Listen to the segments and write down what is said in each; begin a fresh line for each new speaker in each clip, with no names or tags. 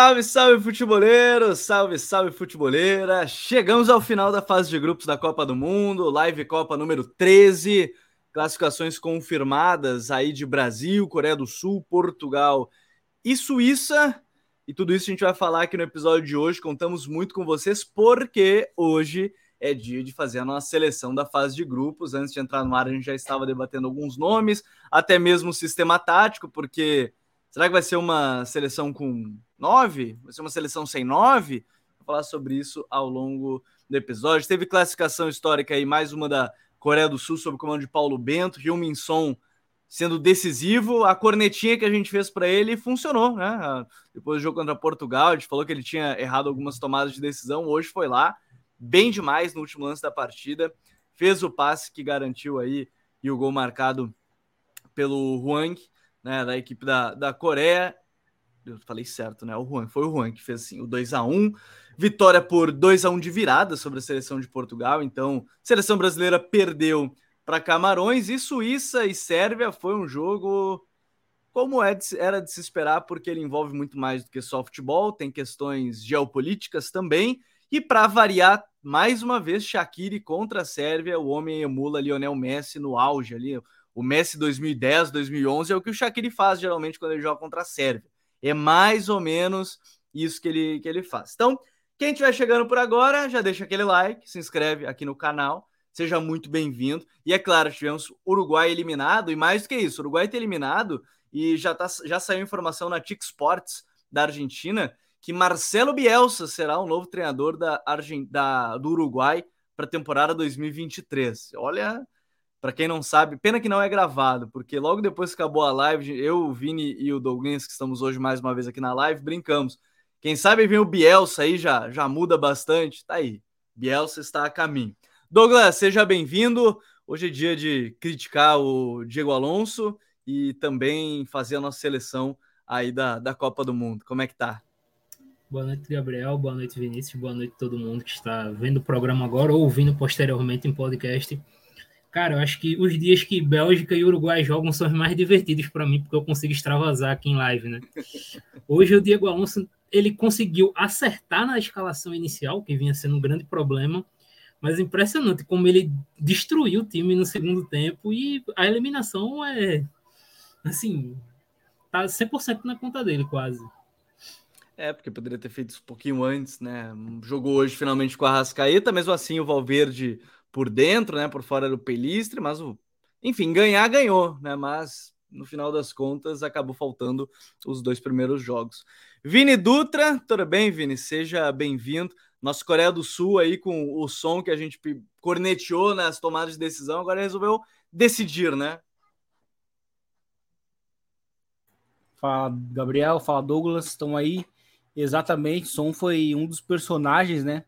Salve, salve futeboleiro, salve, salve futeboleira. Chegamos ao final da fase de grupos da Copa do Mundo, Live Copa número 13. Classificações confirmadas aí de Brasil, Coreia do Sul, Portugal e Suíça. E tudo isso a gente vai falar aqui no episódio de hoje. Contamos muito com vocês porque hoje é dia de fazer a nossa seleção da fase de grupos. Antes de entrar no ar, a gente já estava debatendo alguns nomes, até mesmo o sistema tático, porque será que vai ser uma seleção com nove? Vai ser uma seleção sem nove? Vou falar sobre isso ao longo do episódio. Teve classificação histórica aí, mais uma da Coreia do Sul, sob o comando de Paulo Bento, Hyun Min Son sendo decisivo. A cornetinha que a gente fez para ele funcionou, né? Depois do jogo contra Portugal, a gente falou que ele tinha errado algumas tomadas de decisão. Hoje foi lá, bem demais no último lance da partida. Fez o passe que garantiu aí e o gol marcado pelo Huang, né, da equipe da, da Coreia. Eu falei certo, né? O Juan, foi o Juan que fez assim, o 2 a 1 Vitória por 2 a 1 de virada sobre a seleção de Portugal. Então, seleção brasileira perdeu para Camarões e Suíça e Sérvia foi um jogo como é era de se esperar, porque ele envolve muito mais do que só futebol, tem questões geopolíticas também. E para variar, mais uma vez, Shaqiri contra a Sérvia, o homem emula Lionel Messi no auge ali. O Messi 2010, 2011 é o que o Shaqiri faz geralmente quando ele joga contra a Sérvia. É mais ou menos isso que ele, que ele faz. Então, quem estiver chegando por agora, já deixa aquele like, se inscreve aqui no canal, seja muito bem-vindo. E é claro, tivemos Uruguai eliminado, e mais do que isso, Uruguai ter eliminado, e já, tá, já saiu informação na TIC Sports da Argentina que Marcelo Bielsa será o novo treinador da, Argent... da... do Uruguai para a temporada 2023. Olha, para quem não sabe, pena que não é gravado, porque logo depois que acabou a live, eu, o Vini e o Douglas, que estamos hoje mais uma vez aqui na live, brincamos. Quem sabe vem o Bielsa aí, já, já muda bastante. Tá aí, Bielsa está a caminho. Douglas, seja bem-vindo. Hoje é dia de criticar o Diego Alonso e também fazer a nossa seleção aí da, da Copa do Mundo. Como é que tá?
Boa noite, Gabriel. Boa noite, Vinícius. Boa noite todo mundo que está vendo o programa agora ou ouvindo posteriormente em podcast. Cara, eu acho que os dias que Bélgica e Uruguai jogam são os mais divertidos para mim, porque eu consigo extravasar aqui em live, né? Hoje o Diego Alonso, ele conseguiu acertar na escalação inicial, que vinha sendo um grande problema, mas impressionante como ele destruiu o time no segundo tempo e a eliminação é, assim, tá 100% na conta dele quase.
É, porque poderia ter feito isso um pouquinho antes, né? Jogou hoje finalmente com a Rascaeta, mesmo assim o Valverde por dentro, né? Por fora do Pelistre, mas o. Enfim, ganhar ganhou, né? Mas no final das contas acabou faltando os dois primeiros jogos. Vini Dutra, tudo bem, Vini? Seja bem-vindo. Nosso Coreia do Sul aí com o som que a gente corneteou nas tomadas de decisão, agora resolveu decidir, né?
Fala Gabriel, fala Douglas, estão aí. Exatamente, Som foi um dos personagens, né?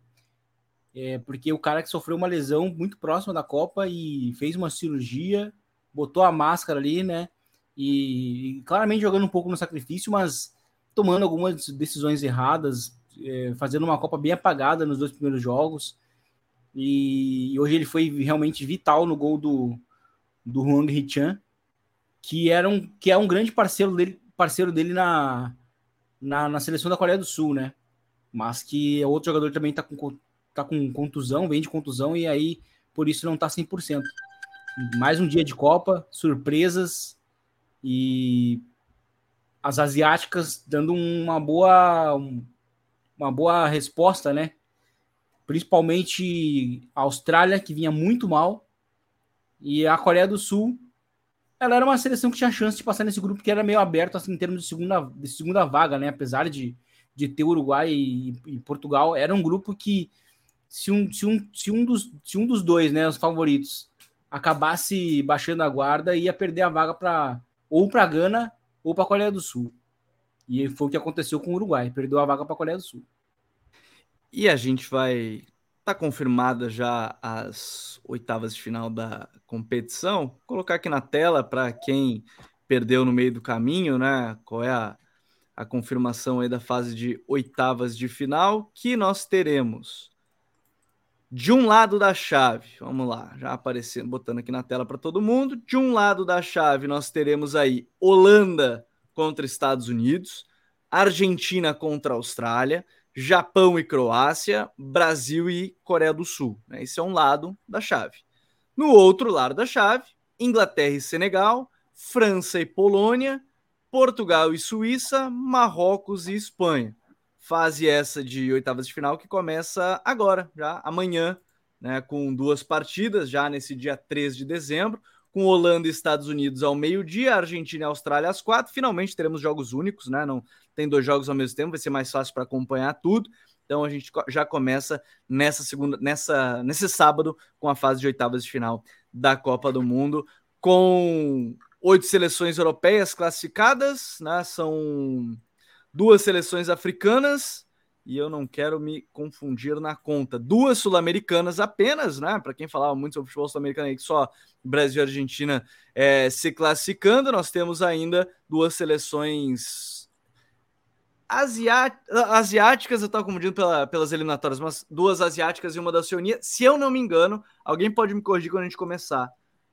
É, porque o cara que sofreu uma lesão muito próxima da Copa e fez uma cirurgia, botou a máscara ali, né? E, e claramente jogando um pouco no sacrifício, mas tomando algumas decisões erradas, é, fazendo uma Copa bem apagada nos dois primeiros jogos. E, e hoje ele foi realmente vital no gol do, do Huang Hichan, que, era um, que é um grande parceiro dele, parceiro dele na, na, na seleção da Coreia do Sul, né? Mas que outro jogador também tá com tá com contusão, vem de contusão e aí por isso não tá 100%. Mais um dia de Copa, surpresas e as asiáticas dando uma boa uma boa resposta, né? Principalmente a Austrália que vinha muito mal e a Coreia do Sul ela era uma seleção que tinha chance de passar nesse grupo que era meio aberto assim, em termos de segunda, de segunda vaga, né? Apesar de, de ter Uruguai e, e Portugal, era um grupo que se um, se um, se um, dos, se um dos dois, né, os favoritos, acabasse baixando a guarda, ia perder a vaga para ou para Gana ou para a Coreia do Sul. E foi o que aconteceu com o Uruguai, perdeu a vaga para a Coreia do Sul.
E a gente vai tá confirmada já as oitavas de final da competição. Vou colocar aqui na tela para quem perdeu no meio do caminho, né? Qual é a, a confirmação aí da fase de oitavas de final que nós teremos de um lado da chave, vamos lá, já aparecendo, botando aqui na tela para todo mundo. De um lado da chave, nós teremos aí Holanda contra Estados Unidos. Argentina contra Austrália, Japão e Croácia, Brasil e Coreia do Sul. Né? Esse é um lado da chave. No outro lado da chave, Inglaterra e Senegal, França e Polônia, Portugal e Suíça, Marrocos e Espanha. Fase essa de oitavas de final que começa agora, já amanhã, né, com duas partidas, já nesse dia 3 de dezembro, com Holanda e Estados Unidos ao meio-dia, Argentina e Austrália às quatro. Finalmente teremos jogos únicos, né? Não tem dois jogos ao mesmo tempo, vai ser mais fácil para acompanhar tudo. Então a gente já começa nessa segunda, nessa, nesse sábado com a fase de oitavas de final da Copa do Mundo, com oito seleções europeias classificadas, né? São duas seleções africanas e eu não quero me confundir na conta. Duas sul-americanas apenas, né? Para quem falava muito sobre futebol sul-americano aí, que só Brasil e Argentina é, se classificando, nós temos ainda duas seleções asiáticas, eu estava confundindo pela, pelas eliminatórias, mas duas asiáticas e uma da Oceania. Se eu não me engano, alguém pode me corrigir quando a gente começar.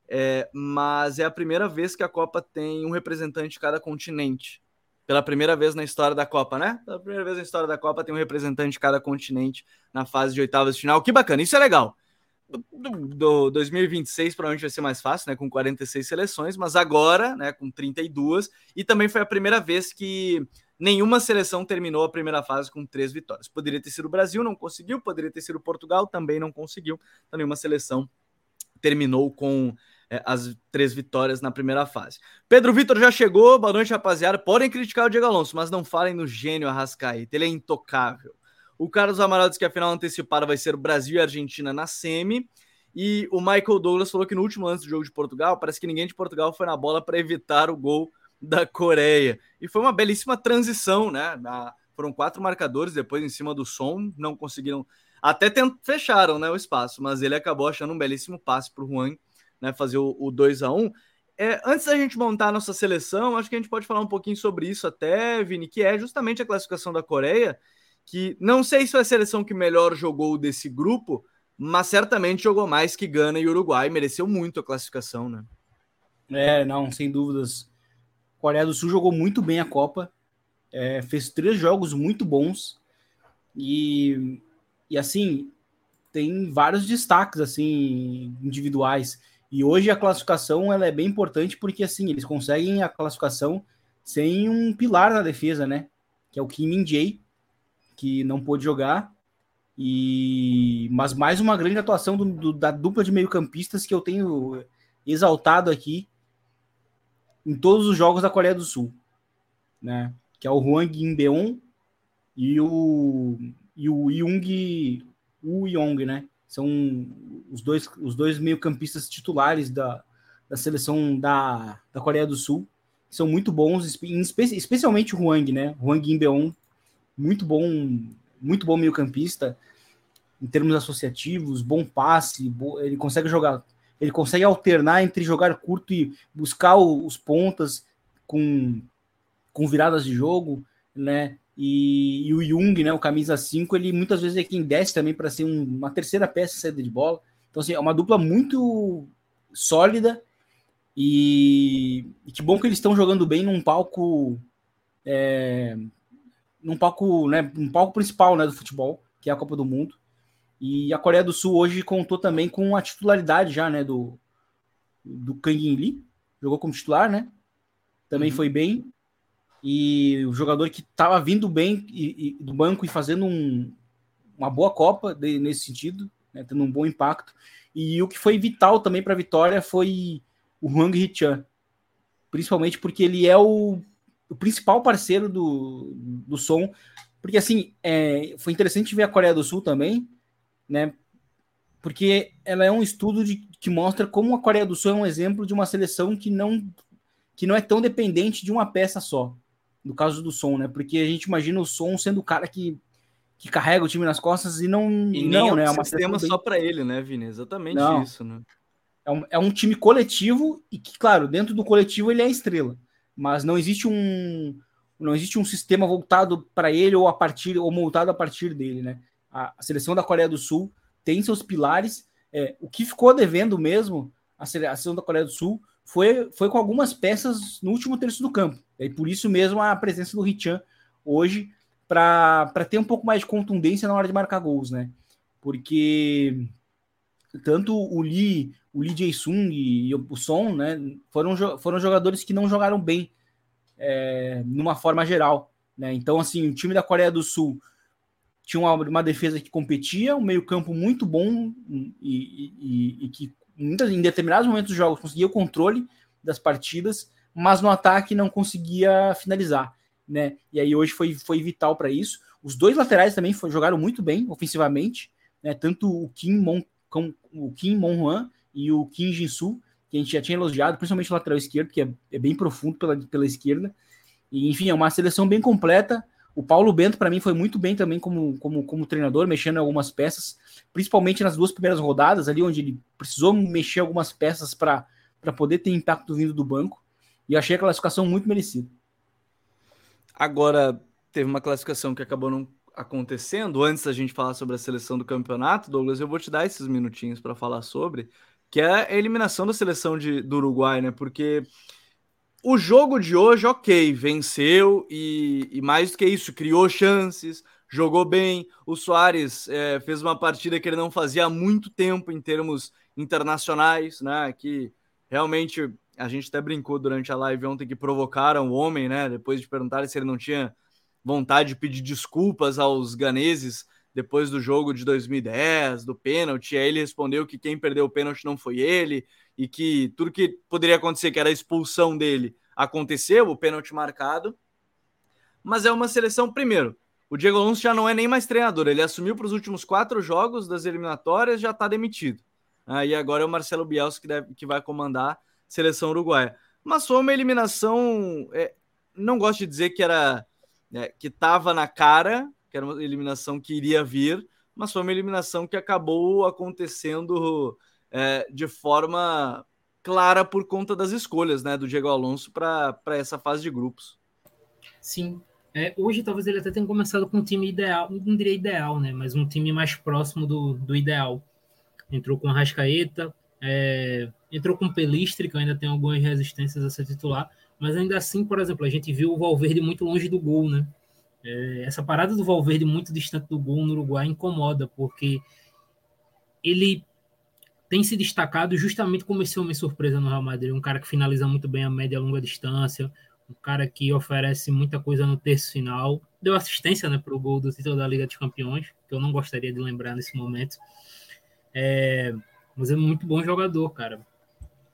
É, mas é a primeira vez que a Copa tem um representante de cada continente. Pela primeira vez na história da Copa, né? Pela primeira vez na história da Copa tem um representante de cada continente na fase de oitavas de final. Que bacana, isso é legal. Do, do 2026 provavelmente vai ser mais fácil, né? Com 46 seleções, mas agora, né? Com 32. E também foi a primeira vez que nenhuma seleção terminou a primeira fase com três vitórias. Poderia ter sido o Brasil, não conseguiu, poderia ter sido Portugal, também não conseguiu. Então, nenhuma seleção terminou com é, as três vitórias na primeira fase. Pedro Vitor já chegou, boa noite, rapaziada. Podem criticar o Diego Alonso, mas não falem no gênio Arrascaeta, ele é intocável. O Carlos Amaral disse que a final antecipada vai ser o Brasil e Argentina na semi. E o Michael Douglas falou que no último lance do jogo de Portugal, parece que ninguém de Portugal foi na bola para evitar o gol da Coreia. E foi uma belíssima transição, né? foram quatro marcadores depois em cima do som, não conseguiram. Até tent... fecharam né, o espaço, mas ele acabou achando um belíssimo passe para o Juan né, fazer o, o 2 a 1 é, Antes da gente montar a nossa seleção, acho que a gente pode falar um pouquinho sobre isso até, Vini, que é justamente a classificação da Coreia, que não sei se foi a seleção que melhor jogou desse grupo, mas certamente jogou mais que Gana e Uruguai, mereceu muito a classificação, né?
É, não, sem dúvidas. Coreia do Sul jogou muito bem a Copa, é, fez três jogos muito bons e, e assim tem vários destaques assim individuais. E hoje a classificação ela é bem importante porque assim eles conseguem a classificação sem um pilar na defesa, né? Que é o Kim Min Jae, que não pôde jogar. E mas mais uma grande atuação do, do, da dupla de meio-campistas que eu tenho exaltado aqui em todos os jogos da Coreia do Sul, né? Que é o Hwang In-beon e o e o Young Woo Yong, né? São os dois os dois meio-campistas titulares da, da seleção da, da Coreia do Sul. São muito bons, especialmente o Hwang, né? Hwang In-beon, muito bom, muito bom meio-campista em termos associativos, bom passe, ele consegue jogar ele consegue alternar entre jogar curto e buscar o, os pontas com, com viradas de jogo, né? E, e, o Jung, né, o camisa 5, ele muitas vezes é quem desce também para ser um, uma terceira peça saída de bola. Então, assim, é uma dupla muito sólida e, e que bom que eles estão jogando bem num palco é, num palco, né, um palco principal, né, do futebol, que é a Copa do Mundo. E a Coreia do Sul hoje contou também com a titularidade já, né, do, do Kang In Lee, jogou como titular, né? Também uhum. foi bem. E o jogador que estava vindo bem e, e, do banco e fazendo um, uma boa Copa de, nesse sentido, né, tendo um bom impacto. E o que foi vital também para a vitória foi o Hwang Hee-chan, principalmente porque ele é o, o principal parceiro do, do som. Porque assim, é, foi interessante ver a Coreia do Sul também, né? Porque ela é um estudo de, que mostra como a Coreia do Sul é um exemplo de uma seleção que não que não é tão dependente de uma peça só. No caso do som, né? Porque a gente imagina o som sendo o cara que, que carrega o time nas costas e não
e não, é um né? É uma sistema bem... só para ele, né, Vini? Exatamente não. isso, né?
É um, é um time coletivo e que, claro, dentro do coletivo ele é a estrela, mas não existe um não existe um sistema voltado para ele ou a partir ou montado a partir dele, né? a, a seleção da Coreia do Sul tem seus pilares. É, o que ficou devendo mesmo a seleção da Coreia do Sul foi, foi com algumas peças no último terço do campo. E por isso mesmo a presença do Richan hoje para ter um pouco mais de contundência na hora de marcar gols, né? Porque tanto o Lee, o Lee Jae-sung e o Son, né, foram, foram jogadores que não jogaram bem é, numa forma geral, né? Então, assim, o time da Coreia do Sul tinha uma, uma defesa que competia, um meio-campo muito bom e, e, e que em determinados momentos dos jogos conseguia o controle das partidas, mas no ataque não conseguia finalizar né? E aí hoje foi, foi vital para isso. Os dois laterais também foi, jogaram muito bem ofensivamente, né? Tanto o Kim Mon, o Kim Mon e o Kim Jin-soo, que a gente já tinha elogiado, principalmente o lateral esquerdo, que é, é bem profundo pela, pela esquerda. E, enfim, é uma seleção bem completa. O Paulo Bento, para mim, foi muito bem também como, como, como treinador, mexendo em algumas peças, principalmente nas duas primeiras rodadas, ali onde ele precisou mexer algumas peças para poder ter impacto vindo do banco. E achei a classificação muito merecida.
Agora, teve uma classificação que acabou não acontecendo. Antes da gente falar sobre a seleção do campeonato, Douglas, eu vou te dar esses minutinhos para falar sobre, que é a eliminação da seleção de, do Uruguai, né? Porque o jogo de hoje, ok, venceu e, e mais do que isso, criou chances, jogou bem. O Soares é, fez uma partida que ele não fazia há muito tempo em termos internacionais, né? Que realmente a gente até brincou durante a live ontem que provocaram o homem, né? Depois de perguntar se ele não tinha vontade de pedir desculpas aos ganeses depois do jogo de 2010, do pênalti. Aí ele respondeu que quem perdeu o pênalti não foi ele e que tudo que poderia acontecer, que era a expulsão dele, aconteceu, o pênalti marcado. Mas é uma seleção, primeiro, o Diego Alonso já não é nem mais treinador, ele assumiu para os últimos quatro jogos das eliminatórias, já está demitido. Aí ah, agora é o Marcelo Bielsa que, deve, que vai comandar seleção uruguaia. Mas foi uma eliminação. É, não gosto de dizer que era é, que estava na cara, que era uma eliminação que iria vir, mas foi uma eliminação que acabou acontecendo é, de forma clara por conta das escolhas né, do Diego Alonso para essa fase de grupos.
Sim. É, hoje talvez ele até tenha começado com um time ideal, não diria ideal, né? Mas um time mais próximo do, do ideal. Entrou com a Rascaeta, é, entrou com Pelistre, que ainda tem algumas resistências a ser titular, mas ainda assim, por exemplo, a gente viu o Valverde muito longe do gol, né? É, essa parada do Valverde muito distante do gol no Uruguai incomoda, porque ele tem se destacado justamente como esse homem surpresa no Real Madrid, um cara que finaliza muito bem a média e longa distância, um cara que oferece muita coisa no terço final, deu assistência né, para o gol do título da Liga dos Campeões, que eu não gostaria de lembrar nesse momento. É, mas é muito bom jogador, cara.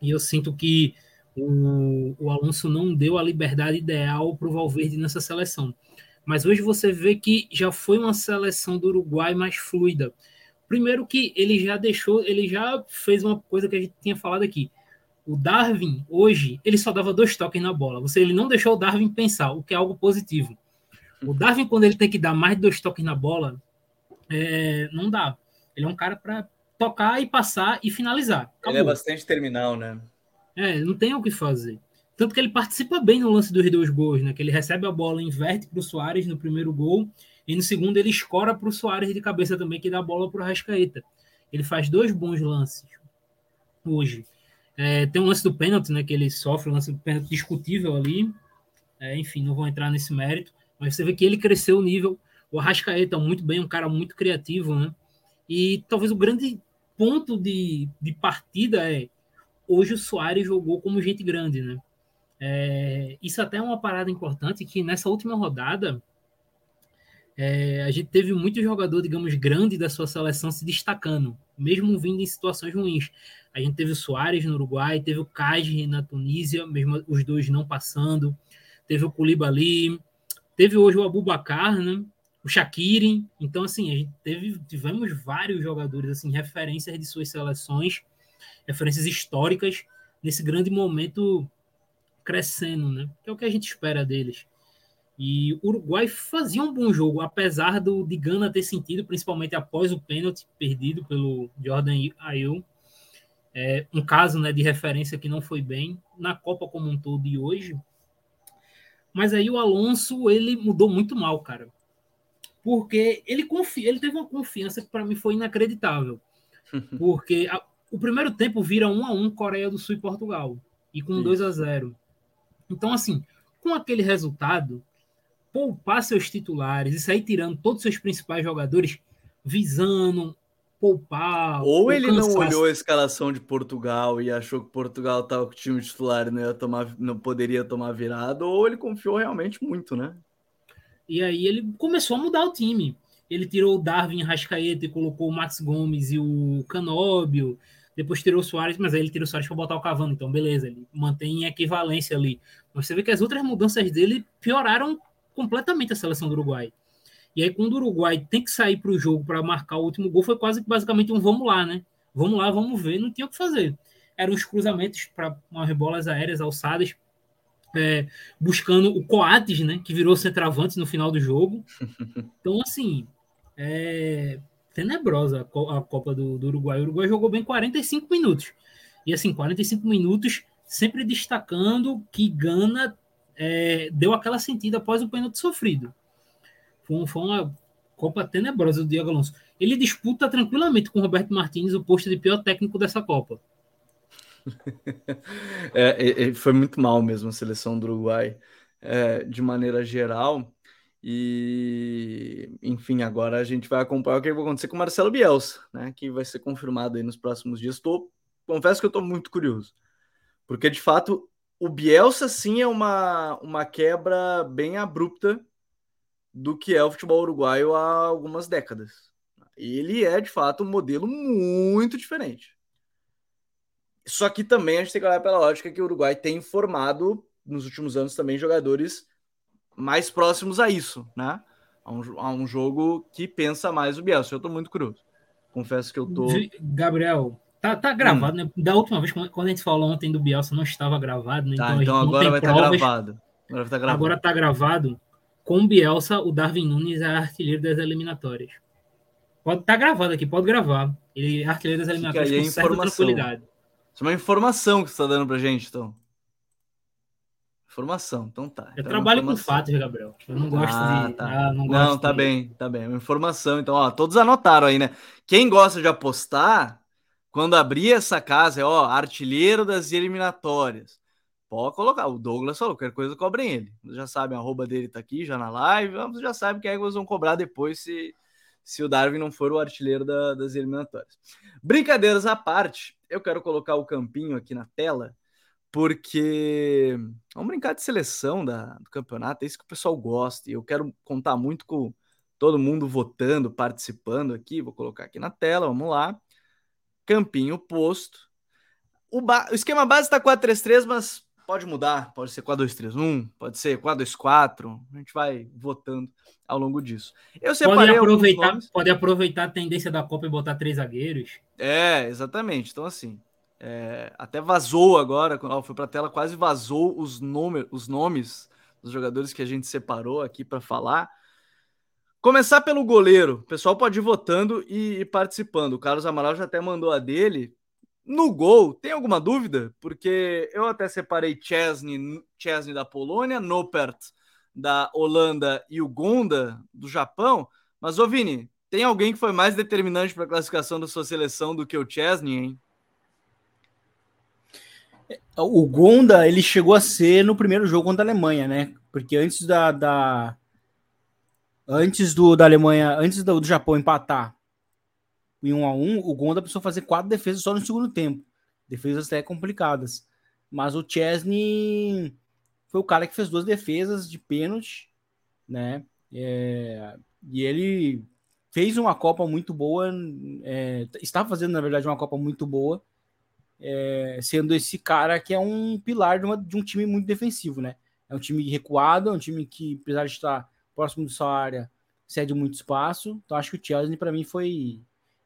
E eu sinto que o, o Alonso não deu a liberdade ideal para o Valverde nessa seleção. Mas hoje você vê que já foi uma seleção do Uruguai mais fluida. Primeiro que ele já deixou, ele já fez uma coisa que a gente tinha falado aqui. O Darwin, hoje, ele só dava dois toques na bola. Você, ele não deixou o Darwin pensar, o que é algo positivo. O Darwin, quando ele tem que dar mais dois toques na bola, é, não dá. Ele é um cara para tocar e passar e finalizar.
Acabou. Ele é bastante terminal, né?
É, não tem o que fazer. Tanto que ele participa bem no lance dos dois gols, né? Que ele recebe a bola, inverte para o Soares no primeiro gol, e no segundo ele escora para o Soares de cabeça também, que dá a bola para o Rascaeta. Ele faz dois bons lances hoje. É, tem um lance do pênalti, né? Que ele sofre, um lance do pênalti discutível ali. É, enfim, não vou entrar nesse mérito. Mas você vê que ele cresceu o nível. O Arrascaeta muito bem, um cara muito criativo, né? E talvez o grande ponto de, de partida é hoje o Soares jogou como gente grande, né? É, isso até é uma parada importante que nessa última rodada é, a gente teve muito jogador, digamos, grande da sua seleção se destacando, mesmo vindo em situações ruins. A gente teve o Soares no Uruguai, teve o Kajri na Tunísia, mesmo os dois não passando, teve o Koulibaly, teve hoje o Abubacar, né? O Shaqiri. Então, assim, a gente teve, tivemos vários jogadores, assim, referências de suas seleções, referências históricas, nesse grande momento crescendo, né? Que é o que a gente espera deles. E o Uruguai fazia um bom jogo, apesar do de Gana ter sentido, principalmente após o pênalti perdido pelo Jordan Ayew. É, um caso né, de referência que não foi bem na Copa como um todo de hoje. Mas aí o Alonso ele mudou muito mal, cara porque ele confia, ele teve uma confiança que para mim foi inacreditável. Porque a, o primeiro tempo vira 1 a 1 Coreia do Sul e Portugal e com Sim. 2 a 0. Então assim, com aquele resultado, poupar seus titulares e sair tirando todos os seus principais jogadores, visando poupar.
Ou ele não olhou a escalação de Portugal e achou que Portugal estava com o time titular e não, ia tomar, não poderia tomar virado, ou ele confiou realmente muito, né?
E aí ele começou a mudar o time. Ele tirou o Darwin Rascaeta e colocou o Max Gomes e o Canóbio. Depois tirou o Soares, mas aí ele tirou o Soares para botar o Cavani. Então, beleza, ele mantém equivalência ali. Mas você vê que as outras mudanças dele pioraram completamente a seleção do Uruguai. E aí, quando o Uruguai tem que sair para o jogo para marcar o último gol, foi quase que basicamente um vamos lá, né? Vamos lá, vamos ver, não tinha o que fazer. Eram os cruzamentos para umas bolas aéreas alçadas, é, buscando o Coates, né? Que virou centroavante no final do jogo. Então, assim, é tenebrosa a Copa do, do Uruguai. O Uruguai jogou bem 45 minutos. E assim, 45 minutos sempre destacando que Gana é, deu aquela sentida após o pênalti sofrido. Foi, foi uma Copa tenebrosa do Diego Alonso. Ele disputa tranquilamente com o Roberto Martins o posto de pior técnico dessa Copa.
é, foi muito mal mesmo a seleção do Uruguai, é, de maneira geral. E, enfim, agora a gente vai acompanhar o que vai acontecer com o Marcelo Bielsa, né? Que vai ser confirmado aí nos próximos dias. Tô, confesso que eu estou muito curioso, porque de fato o Bielsa sim é uma, uma quebra bem abrupta do que é o futebol uruguaio há algumas décadas. Ele é, de fato, um modelo muito diferente. Só que também a gente tem que olhar pela lógica que o Uruguai tem formado nos últimos anos também jogadores mais próximos a isso, né? A um, a um jogo que pensa mais o Bielsa. Eu tô muito curioso. Confesso que eu tô.
Gabriel, tá, tá gravado, hum. né? Da última vez, quando a gente falou ontem do Bielsa, não estava gravado, né?
Tá, então, então agora vai estar tá gravado.
Agora, vai tá gravado. agora tá gravado com Bielsa, o Darwin Nunes é artilheiro das eliminatórias. Pode estar tá gravado aqui, pode gravar. Ele é artilheiro das eliminatórias com certa tranquilidade.
Isso é uma informação que você está dando pra gente, então. Informação, então tá.
Eu
então
trabalho com fatos, Gabriel. Eu não gosto ah, de.
Tá. Ah, não, não tá de... bem, tá bem. Uma informação, então, ó, todos anotaram aí, né? Quem gosta de apostar, quando abrir essa casa, é ó, artilheiro das eliminatórias. Pode colocar. O Douglas falou, qualquer coisa cobrem ele. Já sabem, a arroba dele tá aqui, já na live. Vamos, já sabem que é que eles vão cobrar depois se, se o Darwin não for o artilheiro da, das eliminatórias. Brincadeiras à parte, eu quero colocar o campinho aqui na tela, porque vamos brincar de seleção da, do campeonato, é isso que o pessoal gosta. E eu quero contar muito com todo mundo votando, participando aqui. Vou colocar aqui na tela, vamos lá. Campinho posto. O, ba... o esquema base está 4-3-3, mas Pode mudar, pode ser 4-2-3-1, pode ser 4-2-4, a gente vai votando ao longo disso.
Eu separei pode aproveitar, pode aproveitar a tendência da Copa e botar três zagueiros.
É, exatamente. Então, assim, é, até vazou agora, quando foi para a tela, quase vazou os, números, os nomes dos jogadores que a gente separou aqui para falar. Começar pelo goleiro. O pessoal pode ir votando e, e participando. O Carlos Amaral já até mandou a dele. No gol, tem alguma dúvida? Porque eu até separei Chesney, Chesney da Polônia, Nopert da Holanda e o Gonda do Japão. Mas, ô Vini, tem alguém que foi mais determinante para a classificação da sua seleção do que o Chesney, hein?
O Gonda, ele chegou a ser no primeiro jogo contra a Alemanha, né? Porque antes da, da antes do da Alemanha, antes do, do Japão empatar em 1 um a 1 um, o Gonda precisou fazer quatro defesas só no segundo tempo. Defesas até complicadas. Mas o Chesney foi o cara que fez duas defesas de pênalti, né? É, e ele fez uma Copa muito boa, é, está fazendo, na verdade, uma Copa muito boa, é, sendo esse cara que é um pilar de, uma, de, um time muito defensivo, né? É um time recuado, é um time que, apesar de estar próximo de sua área, cede muito espaço. Então, acho que o Chesney, para mim, foi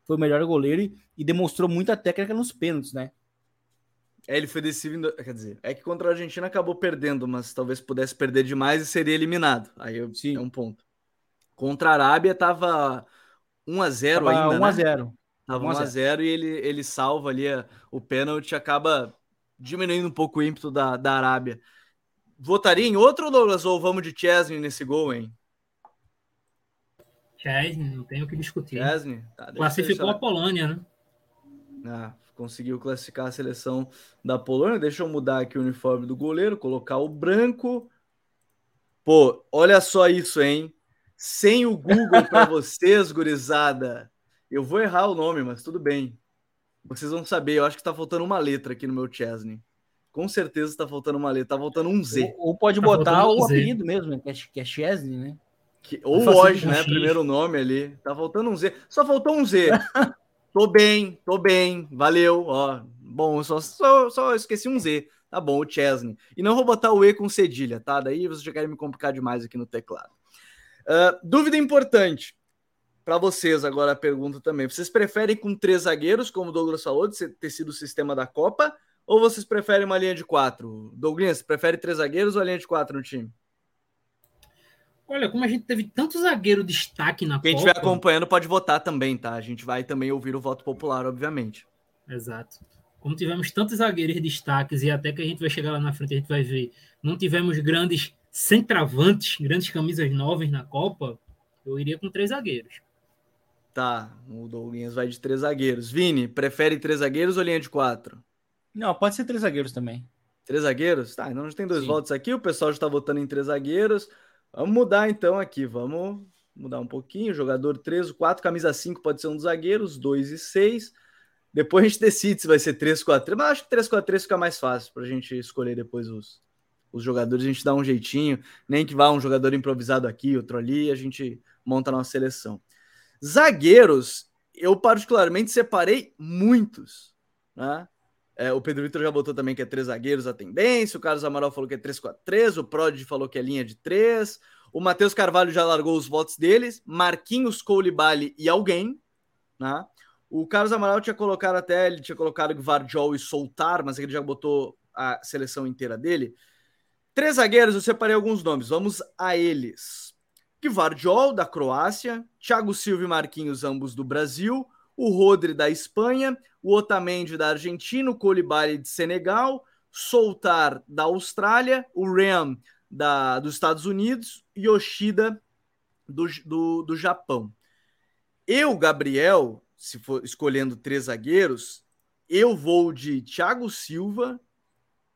foi o melhor goleiro e, e demonstrou muita técnica nos pênaltis, né?
É, ele foi decisivo, quer dizer, é que contra a Argentina acabou perdendo, mas talvez pudesse perder demais e seria eliminado. Aí eu, Sim. é um ponto. Contra a Arábia tava 1 a 0 tava ainda, 1 a 0. Né? Tava 1 a 0 e ele ele salva ali a, o pênalti acaba diminuindo um pouco o ímpeto da, da Arábia. Votaria em outro Douglas ou vamos de Chesney nesse gol, hein?
Chesney, não tem o que discutir. Chesney? Tá, Classificou a Polônia, né?
Ah, conseguiu classificar a seleção da Polônia. Deixa eu mudar aqui o uniforme do goleiro, colocar o branco. Pô, olha só isso, hein? Sem o Google para vocês, gurizada. Eu vou errar o nome, mas tudo bem. Vocês vão saber. Eu acho que tá faltando uma letra aqui no meu Chesney. Com certeza tá faltando uma letra. Tá faltando um Z.
Ou, ou pode tá botar o um apelido mesmo, né? que é, que é Chesney, né?
Que, ou hoje, né? Primeiro nome ali. Tá faltando um Z. Só faltou um Z. tô bem, tô bem. Valeu. Ó, bom, só, só, só esqueci um Z. Tá bom, o Chesney. E não vou botar o E com cedilha, tá? Daí vocês já querem me complicar demais aqui no teclado. Uh, dúvida importante para vocês agora a pergunta também. Vocês preferem com três zagueiros, como o Douglas falou, de ter sido o sistema da Copa, ou vocês preferem uma linha de quatro? Douglas, prefere três zagueiros ou a linha de quatro no time?
Olha, como a gente teve tanto zagueiro destaque na
Quem Copa... Quem estiver acompanhando pode votar também, tá? A gente vai também ouvir o voto popular, obviamente.
Exato. Como tivemos tantos zagueiros destaques e até que a gente vai chegar lá na frente, a gente vai ver, não tivemos grandes centravantes, grandes camisas novas na Copa, eu iria com três zagueiros.
Tá, o Douglas vai de três zagueiros. Vini, prefere três zagueiros ou linha de quatro?
Não, pode ser três zagueiros também.
Três zagueiros? Tá, então a gente tem dois Sim. votos aqui, o pessoal já está votando em três zagueiros. Vamos mudar então aqui, vamos mudar um pouquinho. Jogador 3, 4, camisa 5 pode ser um dos zagueiros, 2 e 6. Depois a gente decide se vai ser 3, 4, 3, mas acho que 3, 4, 3 fica mais fácil para a gente escolher depois os, os jogadores. A gente dá um jeitinho, nem que vá um jogador improvisado aqui, outro ali, a gente monta a nossa seleção. Zagueiros, eu particularmente separei muitos, né? É, o Pedro Vitor já botou também que é três zagueiros a tendência. O Carlos Amaral falou que é 3-4-3. O Prod falou que é linha de três. O Matheus Carvalho já largou os votos deles. Marquinhos, Koulibaly e alguém. Né? O Carlos Amaral tinha colocado até, ele tinha colocado Gvardiol e Soltar, mas ele já botou a seleção inteira dele. Três zagueiros, eu separei alguns nomes. Vamos a eles. Gvardiol, da Croácia. Thiago Silva e Marquinhos, ambos do Brasil o Rodri da Espanha, o Otamendi da Argentina, o Colibali de Senegal, Soltar da Austrália, o Ram da, dos Estados Unidos e Yoshida do, do, do Japão. Eu, Gabriel, se for escolhendo três zagueiros, eu vou de Thiago Silva,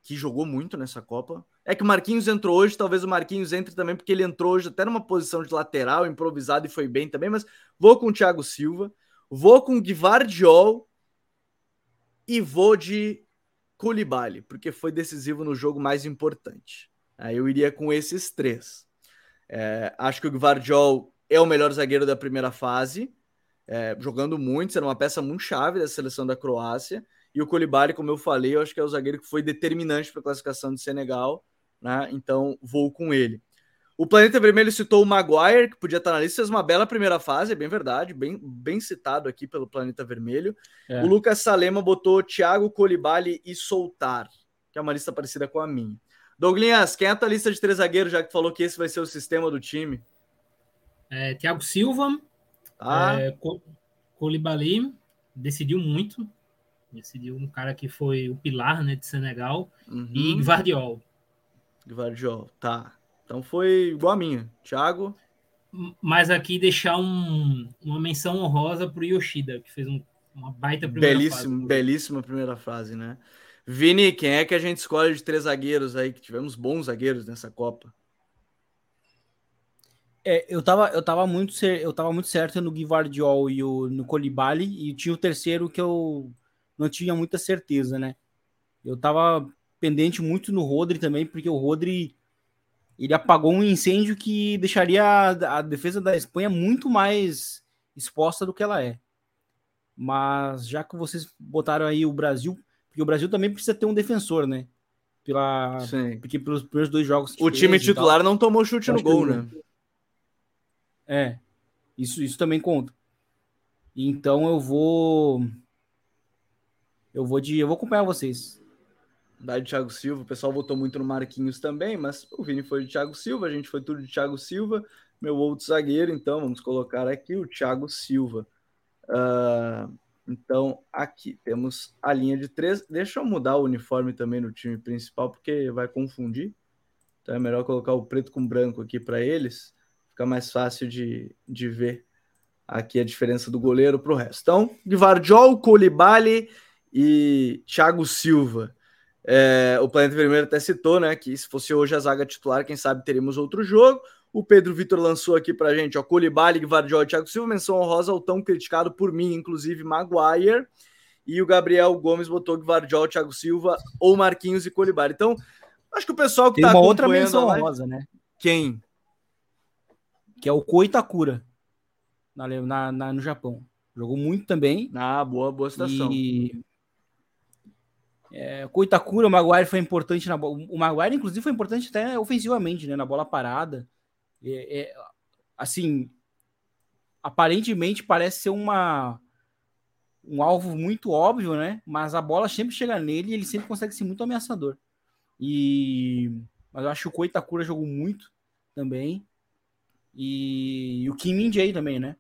que jogou muito nessa Copa. É que o Marquinhos entrou hoje, talvez o Marquinhos entre também, porque ele entrou hoje até numa posição de lateral, improvisado e foi bem também, mas vou com o Thiago Silva. Vou com Gvardiol e vou de Koulibaly, porque foi decisivo no jogo mais importante. Aí eu iria com esses três. É, acho que o Gvardiol é o melhor zagueiro da primeira fase, é, jogando muito, sendo uma peça muito chave da seleção da Croácia. E o Koulibaly, como eu falei, eu acho que é o zagueiro que foi determinante para a classificação do Senegal, né? então vou com ele. O Planeta Vermelho citou o Maguire, que podia estar na lista, fez uma bela primeira fase, é bem verdade, bem, bem citado aqui pelo Planeta Vermelho. É. O Lucas Salema botou Thiago Colibali e Soltar, que é uma lista parecida com a minha. Douglas, quem é a tua lista de três zagueiros, já que falou que esse vai ser o sistema do time?
É, Thiago Silva, ah. é, Colibali, decidiu muito, decidiu um cara que foi o pilar né, de Senegal, uhum. e Guardiol.
Guardiol, tá. Então foi igual a minha. Thiago.
Mas aqui deixar um, uma menção honrosa para o Yoshida, que fez um, uma baita primeira
Belíssimo, fase. Belíssima primeira fase, né? Vini, quem é que a gente escolhe de três zagueiros aí? Que tivemos bons zagueiros nessa Copa.
É, eu tava, eu tava muito, eu tava muito certo no Guivardiol e o, no Colibali, e tinha o terceiro que eu não tinha muita certeza, né? Eu tava pendente muito no Rodri também, porque o Rodri ele apagou um incêndio que deixaria a, a, defesa da Espanha muito mais exposta do que ela é. Mas já que vocês botaram aí o Brasil, porque o Brasil também precisa ter um defensor, né? Pela, Sim. Porque pelos primeiros dois jogos.
O time titular não tomou chute no gol, né?
É, isso, isso também conta. Então eu vou. Eu vou de. Eu vou acompanhar vocês
da de Thiago Silva. O pessoal votou muito no Marquinhos também, mas o Vini foi de Thiago Silva, a gente foi tudo de Thiago Silva. Meu outro zagueiro, então, vamos colocar aqui o Thiago Silva. Uh, então, aqui temos a linha de três. Deixa eu mudar o uniforme também no time principal, porque vai confundir. Então é melhor colocar o preto com branco aqui para eles. Fica mais fácil de, de ver aqui a diferença do goleiro para o resto. Então, Guivardiol, Colibali e Thiago Silva. É, o Planeta Vermelho até citou, né, que se fosse hoje a zaga titular, quem sabe teríamos outro jogo. O Pedro Vitor lançou aqui pra gente, ó, Colibali, Guardiol e Thiago Silva, menção honrosa ao tão criticado por mim, inclusive Maguire. E o Gabriel Gomes botou Guardiol, Thiago Silva ou Marquinhos e Colibali. Então, acho que o pessoal que
Tem
tá
uma outra menção honrosa, né?
Quem?
Que é o Koitakura, na, na, na- no Japão. Jogou muito também.
Ah, boa, boa citação.
E é, o Koitakura, o Maguire foi importante na bola. O Maguire, inclusive, foi importante até ofensivamente, né? Na bola parada. É, é, assim, aparentemente parece ser uma um alvo muito óbvio, né? Mas a bola sempre chega nele e ele sempre consegue ser muito ameaçador. E mas eu acho que o Koitakura jogou muito também. E, e o Kim Min-jae também, né?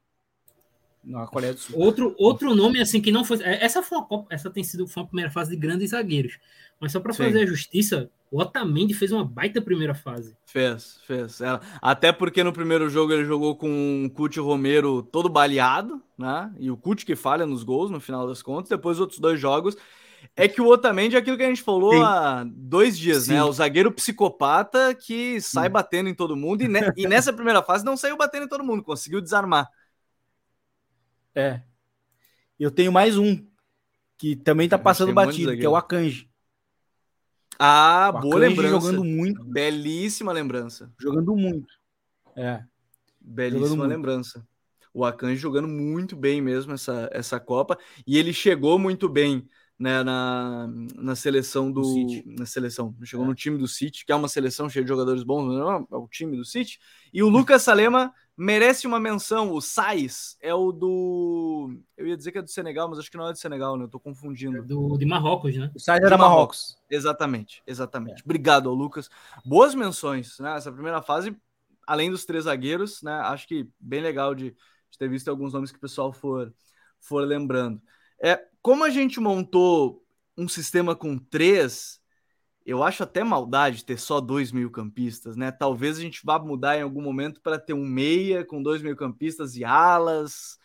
Na Coreia do Sul.
Outro, outro nome, assim, que não foi. é, Essa foi uma Copa, essa tem sido foi uma primeira fase de grandes zagueiros. Mas só para fazer a justiça, o Otamendi fez uma baita primeira fase.
Fez, fez. É, Até porque no primeiro jogo ele jogou com o Cuti Romero todo baleado, né? E o Cuti que falha nos gols no final das contas. Depois, outros dois jogos. É que o Otamendi é aquilo que a gente falou
Sim.
há dois dias,
Sim.
né? O zagueiro psicopata que sai
Sim.
batendo em todo mundo. E, ne- e nessa primeira fase não saiu batendo em todo mundo, conseguiu desarmar.
É. Eu tenho mais um que também tá passando
um
batido, que é o Akanji.
Ah,
O
boa
Akanji
lembrança.
jogando muito,
Belíssima lembrança.
jogando muito. É.
Belíssima
Jogando muito.
lembrança. O Akanji jogando muito bem mesmo essa, essa Copa. E ele chegou muito bem né, na, na seleção do. Na seleção. Chegou
É.
no time do City, que é uma seleção cheia de jogadores bons, não é o time do City. E o Lucas Salema merece uma menção. O Sais é o do. Eu ia dizer que é do Senegal, mas acho que não é do Senegal, né? Eu tô confundindo.
Do, de Marrocos, né?
O Sai
De
era
Marrocos.
Marrocos.
Exatamente, exatamente. Obrigado ao Lucas. Boas menções, né? Essa primeira fase, além dos três zagueiros, né? Acho que bem legal de, de ter visto alguns nomes que o pessoal for, for lembrando. É, como a gente montou um sistema com três, eu acho até maldade ter só dois meio-campistas, né? Talvez a gente vá mudar em algum momento para ter um meia com dois meio-campistas e alas.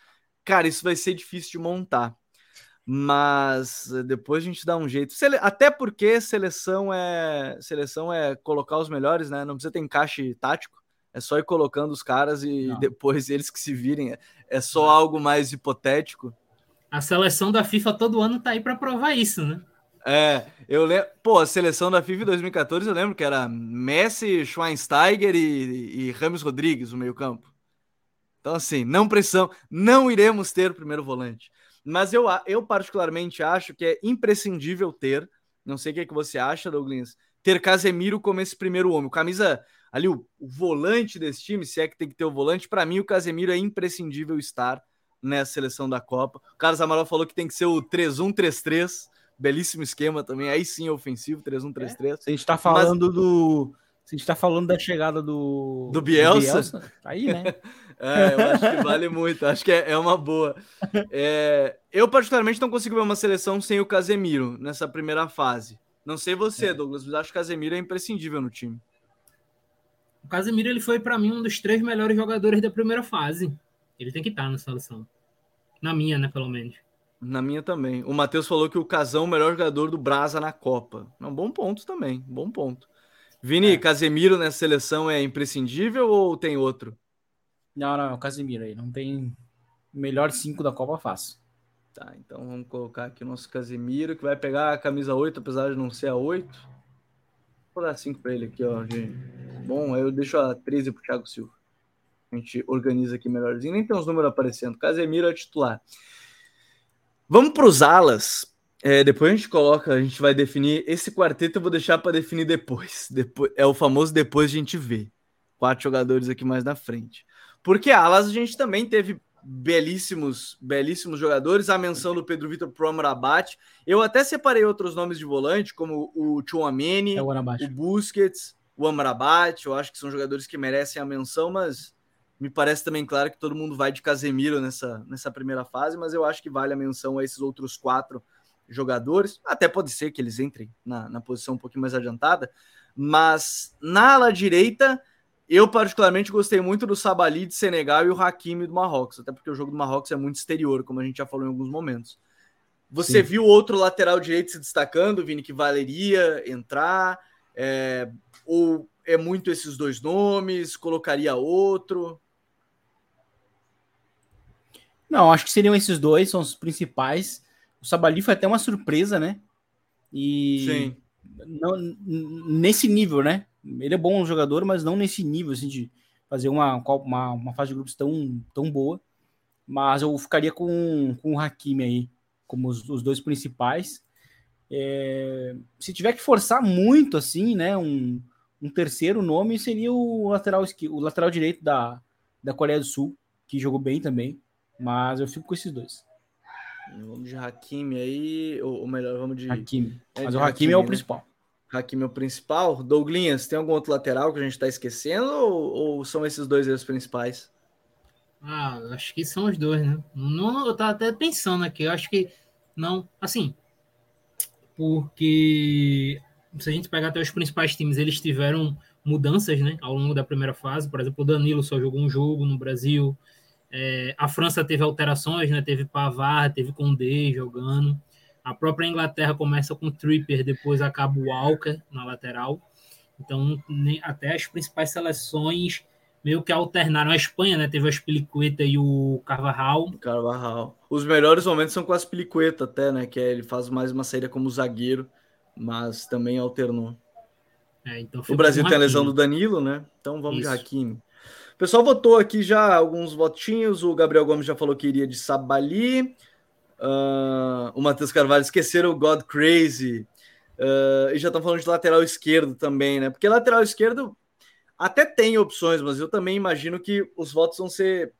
Cara, isso vai ser difícil de montar mas eh, depois a gente dá um jeito. Até porque seleção é seleção é colocar os melhores, né? Não precisa ter encaixe tático. É só ir colocando os caras e
Não.
depois eles que se virem. É- É só algo mais hipotético.
A seleção da FIFA todo ano tá aí para provar isso, né?
É, eu lembro. Pô, a seleção da FIFA em 2014 eu lembro que era Messi, Schweinsteiger e, e Rames Rodrigues, o meio-campo. Então, assim, não pressão, não iremos ter o primeiro volante. Mas eu, eu particularmente acho que é imprescindível ter, não sei o que, é que você acha, Douglas, ter Casemiro como esse primeiro homem. O camisa, ali, o, o volante desse time, se é que tem que ter o volante, para mim o Casemiro é imprescindível estar nessa seleção da Copa. O Carlos Amaral falou que tem que ser o 3-1-3-3, belíssimo esquema também, aí sim é ofensivo, 3-1-3-3.
Se a gente tá falando do. Se a gente tá falando da chegada do.
Do Bielsa.
tá aí, né?
É, eu acho que vale muito, acho que é, é uma boa. É, eu, particularmente, não consigo ver uma seleção sem o Casemiro nessa primeira fase. Não sei você,
É.
Douglas, mas acho que o Casemiro é imprescindível no time.
O Casemiro ele foi para mim um dos três melhores jogadores da primeira fase. Ele tem que estar na seleção. Na minha, né, pelo menos.
Na minha também. O Matheus falou que o Casão é o melhor jogador do Brasa na Copa. É um bom ponto também, bom ponto. Vini,
É.
Casemiro nessa seleção é imprescindível ou tem outro?
Não, não, é o Casemiro aí. Não tem melhor cinco da Copa fácil.
Tá, então vamos colocar aqui o nosso Casemiro, que vai pegar a camisa 8, apesar de não ser a 8. Vou dar 5 para ele aqui, ó, gente. Bom, aí eu deixo a 13 pro Thiago Silva. A gente organiza aqui melhorzinho. Nem tem os números aparecendo. Casemiro é titular. Vamos para os alas. É, depois a gente coloca, a gente vai definir. Esse quarteto eu vou deixar para definir depois. depois. É o famoso depois a gente vê. Quatro jogadores aqui mais na frente. Porque alas a gente também teve belíssimos, belíssimos jogadores. A menção do Pedro Vitor pro Amrabat. Eu até separei outros nomes de volante, como o Chouameni,
É o
o. Busquets, o Amrabat. Eu acho que são jogadores que merecem a menção, mas me parece também claro que todo mundo vai de Casemiro nessa, nessa primeira fase, mas eu acho que vale a menção a esses outros quatro jogadores. Até pode ser que eles entrem na, na posição um pouquinho mais adiantada, mas na ala direita, eu particularmente gostei muito do Sabali de Senegal e o Hakimi do Marrocos, até porque o jogo do Marrocos é muito exterior, como a gente já falou em alguns momentos. Você Sim. viu outro lateral direito se destacando, Vini, que valeria entrar? É, ou é muito esses dois nomes? Colocaria outro?
Não, acho que seriam esses dois, são os principais. O Sabali foi até uma surpresa, né? E Sim. Não, nesse nível, né? Ele é bom jogador, mas não nesse nível, assim, de fazer uma, uma, uma fase de grupos tão, tão boa. Mas eu ficaria com, com o Hakimi aí, como os, os dois principais. É, se tiver que forçar muito, assim, né? Um, um terceiro nome seria o lateral, o lateral direito da, da Coreia do Sul, que jogou bem também. Mas eu fico com esses dois.
Vamos de Hakimi aí, ou, ou melhor, vamos de.
Hakimi. É Mas de o Hakimi, Hakimi é o né? principal.
Hakimi é o principal. Douglinhas, tem algum outro lateral que a gente está esquecendo ou, ou, são esses dois os principais?
Ah, acho que são os dois, né? Não, eu tava até pensando aqui, eu acho que não, assim, porque se a gente pegar até os principais times, eles tiveram mudanças, né, ao longo da primeira fase. Por exemplo, o Danilo só jogou um jogo no Brasil. É, a França teve alterações, né? Teve Pavard, teve Condé jogando. A própria Inglaterra começa com Tripper, depois acaba o Walker na lateral. Então, até as principais seleções meio que alternaram. A Espanha, né? Teve a Spilicueta e o Carvajal.
Carvajal. Os melhores momentos são com a Spilicueta até, né? Que é, ele faz mais uma saída como zagueiro, mas também alternou. É, então o Brasil tem a lesão do Danilo, né? Então vamos Isso. de Hakimi pessoal votou aqui já alguns votinhos. O Gabriel Gomes já falou que iria de Sabali. Uh, o Matheus Carvalho esqueceram o God Crazy. Uh, e já estão falando de lateral esquerdo também, né? Porque lateral esquerdo até tem opções, mas eu também imagino que os votos vão ser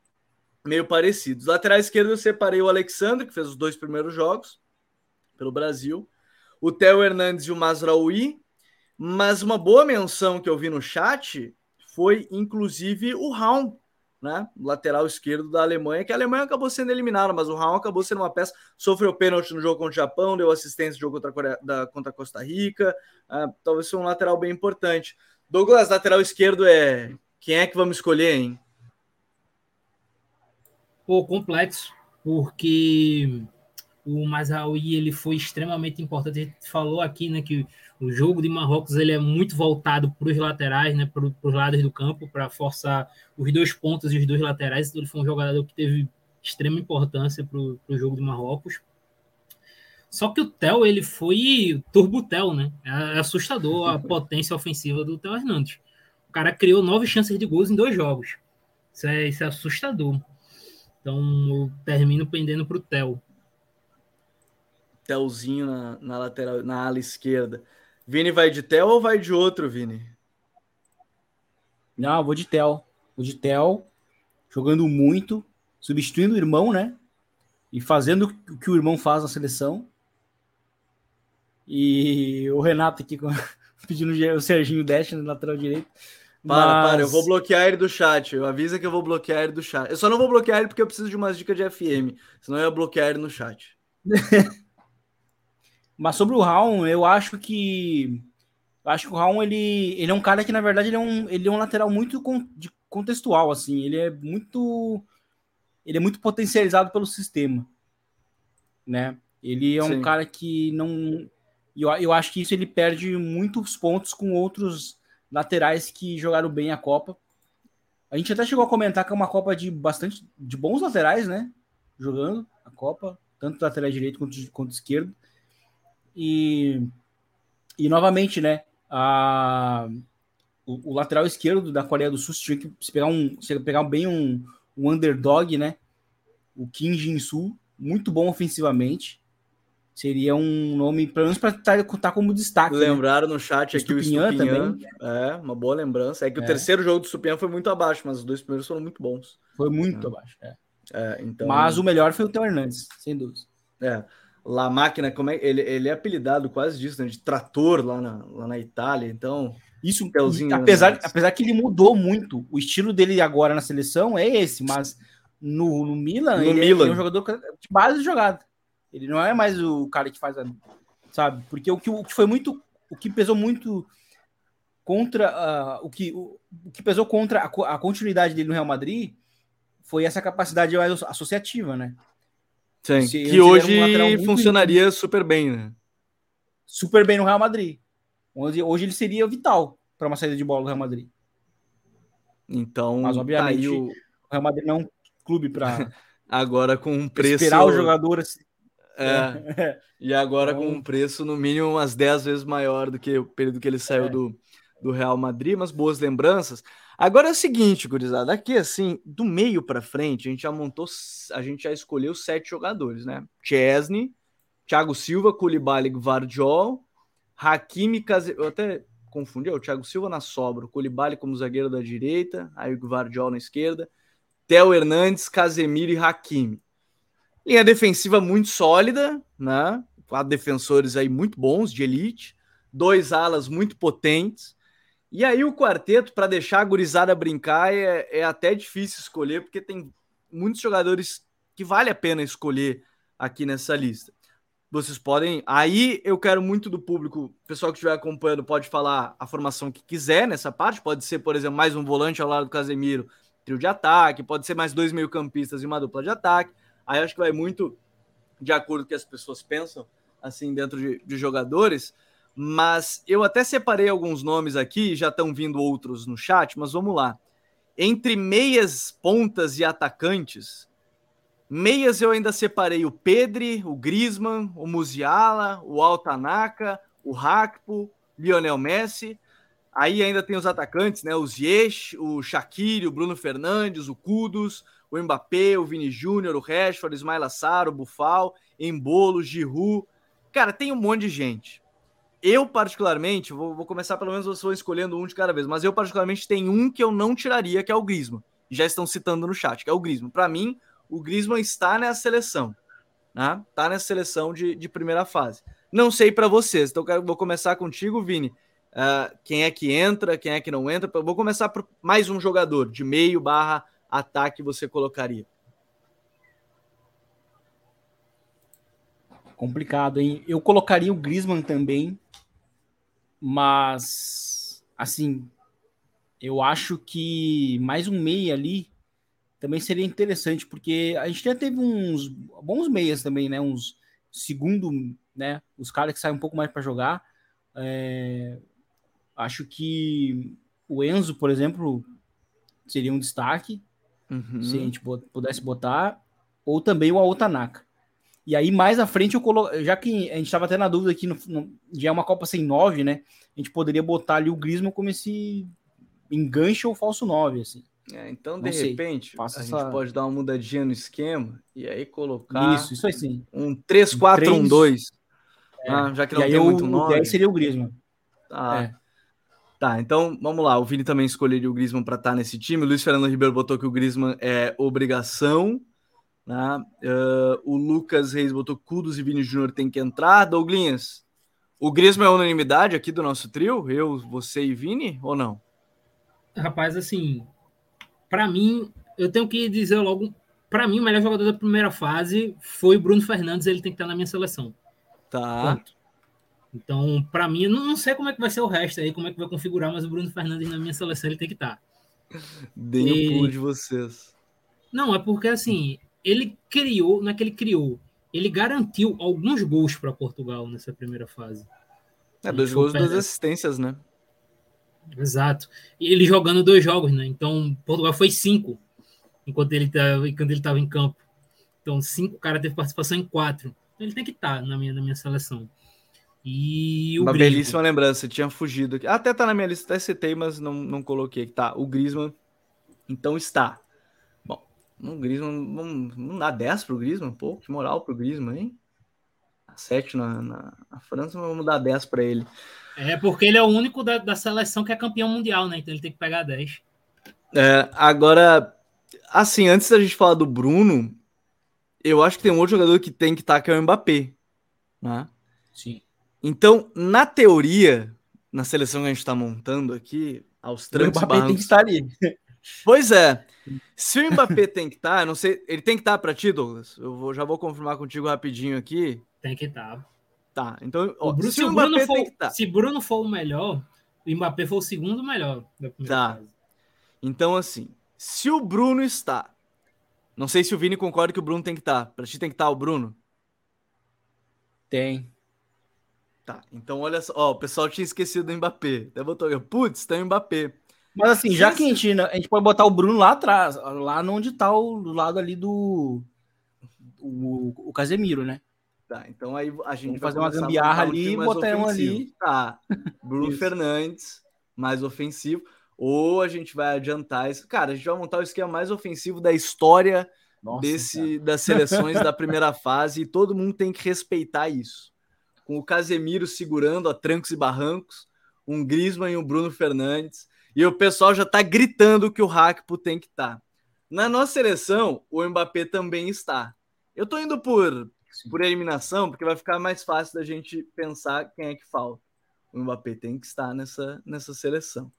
meio parecidos. Lateral esquerdo eu separei o Alexandre, que fez os dois primeiros jogos pelo Brasil, o Theo Hernandes e o Mazraoui, mas uma boa menção que eu vi no chat foi inclusive o Raum, né? Lateral esquerdo da Alemanha, que a Alemanha acabou sendo eliminada, mas o Raul acabou sendo uma peça, sofreu pênalti no jogo contra o Japão, deu assistência no jogo contra a, Coreia, da, contra a Costa Rica, uh, talvez seja um lateral bem importante. Douglas, lateral esquerdo é quem é que vamos escolher, hein?
Pô, complexo, porque o Mazraoui ele foi extremamente importante. A gente falou aqui, né, que o jogo de Marrocos ele é muito voltado para os laterais, né, para os lados do campo, para forçar os dois pontos e os dois laterais. Então, ele foi um jogador que teve extrema importância para o jogo de Marrocos. Só que o Theo ele foi turbo Theo, né? É assustador a potência ofensiva do Theo Hernandes. O cara criou nove chances de gols em dois jogos. Isso é, isso é assustador. Então eu termino pendendo para o Theo.
Telzinho na, na lateral, na ala esquerda. Vini vai de Tel ou vai de outro, Vini?
Não, vou de Tel. Vou de Tel, jogando muito, substituindo o irmão, né? E fazendo o que o irmão faz na seleção. E o Renato aqui pedindo o Serginho Dash no lateral direito.
Para, Mas... para, eu vou bloquear ele do chat. Eu avisa que eu vou bloquear ele do chat. Eu só não vou bloquear ele porque eu preciso de umas dicas de FM. Senão eu ia bloquear ele no chat.
Mas sobre o Raul, eu acho que. Eu acho que o Raul, ele, ele é um cara que, na verdade, ele é um, ele é um lateral muito con, de, contextual, assim. Ele é muito. Ele é muito potencializado pelo sistema. Né? Ele é um Sim. cara que não. Eu, eu acho que isso ele perde muitos pontos com outros laterais que jogaram bem a Copa. A gente até chegou a comentar que é uma Copa de bastante de bons laterais, né? Jogando a Copa, tanto lateral direito quanto, quanto esquerdo. E, e novamente, né? A, o, o, lateral esquerdo da Coreia do Sul, se, que, se pegar, um, se pegar bem um, um underdog, né? O Kim Jin-soo, muito bom ofensivamente. Seria um nome, pelo menos para estar tá, tá como destaque.
Né? Lembraram né? no chat aqui o Stupinhan também. É, uma boa lembrança. É que é. o terceiro jogo do Stupinhan foi muito abaixo, mas os dois primeiros foram muito bons.
Foi muito é. abaixo, é.
é. então...
Mas o melhor foi o Theo Hernandes, sem dúvida.
É. La Máquina, como é, ele, ele é apelidado quase disso, né, de trator lá na, lá na Itália, então...
Isso, apesar, apesar que ele mudou muito, o estilo dele agora na seleção é esse, mas no, no Milan, no ele, Milan. É, ele é um jogador de base de jogada. Ele não é mais o cara que faz a, sabe? Porque o que, o que foi muito, o que pesou muito contra uh, o que o, o, que pesou contra a, a, continuidade dele no Real Madrid foi essa capacidade mais associativa, né?
Sim, que hoje um funcionaria super bem, né?
Super bem no Real Madrid. Hoje, hoje ele seria vital para uma saída de bola do Real Madrid.
Então,
mas tá obviamente o... o Real Madrid não é um clube para
agora com um preço
esperar o jogador assim.
É. e agora então... com um preço no mínimo umas 10 vezes maior do que o período que ele saiu é. do, do Real Madrid, mas boas lembranças. Agora é o seguinte, gurizada, aqui assim, do meio para frente, a gente já montou, a gente já escolheu sete jogadores, né? Chesney, Thiago Silva, Koulibaly, Vardiol, Hakimi, Case... eu até confundi, é o Thiago Silva na sobra, o Koulibaly como zagueiro da direita, aí o Vardiol na esquerda, Theo Hernandes, Casemiro e Hakimi. Linha defensiva muito sólida, né? Quatro defensores aí muito bons, de elite, dois alas muito potentes, e aí o quarteto, para deixar a gurizada brincar, é, é até difícil escolher, porque tem muitos jogadores que vale a pena escolher aqui nessa lista. Vocês podem. Aí eu quero muito do público, pessoal que estiver acompanhando pode falar a formação que quiser nessa parte. Pode ser, por exemplo, mais um volante ao lado do Casemiro, trio de ataque, pode ser mais dois meio-campistas e uma dupla de ataque. Aí acho que vai muito de acordo com o que as pessoas pensam, assim, dentro de, de jogadores. Mas eu até separei alguns nomes aqui, já estão vindo outros no chat, mas vamos lá. Entre meias, pontas e atacantes, meias eu ainda separei o Pedri, o Griezmann, o Musiala, o Altanaka, o Rakpo, Lionel Messi. Aí ainda tem os atacantes, né? O Ziyech, o Shaqiri, o Bruno Fernandes, o Kudos, o Mbappé, o Vini Júnior, o Rashford, o Ismail Assar, o Bufal, Embolo, Giroud. Cara, tem um monte de gente. Eu, particularmente, vou, vou, começar pelo menos vocês vão escolhendo um de cada vez, mas eu, particularmente, tenho um que eu não tiraria, que é o Grisma. Já estão citando no chat, que é o Grisma. Para mim, o Grisma está nessa seleção. Né? Tá nessa seleção de, de primeira fase. Não sei para vocês, então vou começar contigo, Vini. Uh, quem é que entra, quem é que não entra. Vou começar por mais um jogador de meio barra ataque você colocaria.
Complicado, hein? Eu colocaria o Griezmann também, mas, assim, eu acho que mais um meia ali também seria interessante, porque a gente já teve uns bons meias também, né? Uns segundo, né? Os caras que saem um pouco mais para jogar. É... Acho que o Enzo, por exemplo, seria um destaque, uhum. se a gente pudesse botar, ou também o Aotanaka. E aí, mais à frente, eu colo... já que a gente estava até na dúvida aqui, no, já é uma Copa sem 9, né? A gente poderia botar ali o Griezmann como esse enganche ou falso 9, assim.
É, então, de Não repente, a essa... gente pode dar uma mudadinha no esquema e aí colocar
isso, isso aí sim.
um 3-4-1-2. É. Ah, já que não e tem muito nome. 10
seria o Griezmann.
Tá. É. Tá, então vamos lá. O Vini também escolheria o Griezmann para estar tá nesse time. O Luiz Fernando Ribeiro botou que o Griezmann é obrigação. Né? Uh, o Lucas Reis botou Kudos e Vini Júnior tem que entrar. Douglinhas, o Griezmann é unanimidade aqui do nosso trio? Eu, você e Vini, ou não?
Rapaz, assim, para mim, eu tenho que dizer logo, para mim, o melhor jogador da primeira fase foi o Bruno Fernandes, ele tem que estar na minha seleção.
Tá. Ponto.
Então, para mim, não, não sei como é que vai ser o resto aí, como é que vai configurar, mas o Bruno Fernandes na minha seleção ele tem que estar.
Deem e... o pulo de vocês.
Não, é porque assim, ele criou, não é que ele criou, ele garantiu alguns gols para Portugal nessa primeira fase.
É, dois gols, duas assistências, né?
Exato. E ele jogando dois jogos, né? Então, Portugal foi cinco enquanto ele estava quando ele estava em campo. Então, cinco, o cara teve participação em quatro. Então, ele tem que estar tá na minha, na minha seleção. E
o Uma Griezmann. belíssima lembrança, tinha fugido aqui. Até tá na minha lista, até citei, mas não, não coloquei. Tá, o Griezmann, então está. Um Griezmann, vamos, vamos dar 10 pro Griezmann? Pô, que moral pro Griezmann, hein? 7 na, na, na França, vamos dar 10 para ele.
É, porque ele é o único da, da seleção que é campeão mundial, né? Então ele tem que pegar 10.
É, agora, assim, antes da gente falar do Bruno, eu acho que tem um outro jogador que tem que estar, tá, que é o Mbappé. Né?
Sim.
Então, na teoria, na seleção que a gente está montando aqui, aos trancos
O Mbappé tem que estar ali.
Pois é. Se o Mbappé tem que estar, tá, não sei, ele tem que estar tá para ti, Douglas? Eu vou, já vou confirmar contigo rapidinho aqui.
Tem que estar.
Tá. tá, então, ó,
o Bruno, se, o Bruno Mbappé for, tem que estar. Tá. Se Bruno for o melhor, o Mbappé for o segundo melhor
Tá. Fase. Então, assim, se o Bruno está, Não sei se o Vini concorda que o Bruno tem que estar. Tá. Para ti tem que estar tá o Bruno?
Tem.
Tá, então olha só. Ó, o pessoal tinha esquecido do Mbappé. Até botou, putz, tem o Mbappé.
Mas assim, já que a gente, a gente pode botar o Bruno lá atrás, lá onde tá o do lado ali do o, o Casemiro, né?
Tá, então aí a gente
Vamos fazer uma gambiarra ali e botar um ali.
Tá, Bruno Fernandes, mais ofensivo. Ou a gente vai adiantar isso. Cara, a gente vai montar o esquema mais ofensivo da história Nossa, desse, das seleções da primeira fase e todo mundo tem que respeitar isso. Com o Casemiro segurando a trancos e barrancos, um Griezmann e um Bruno Fernandes. E o pessoal já tá gritando que o Hackpo tem que estar. Tá. Na nossa seleção, o Mbappé também está. Eu tô indo por por eliminação, porque vai ficar mais fácil da gente pensar quem é que falta. O Mbappé tem que estar nessa, nessa seleção.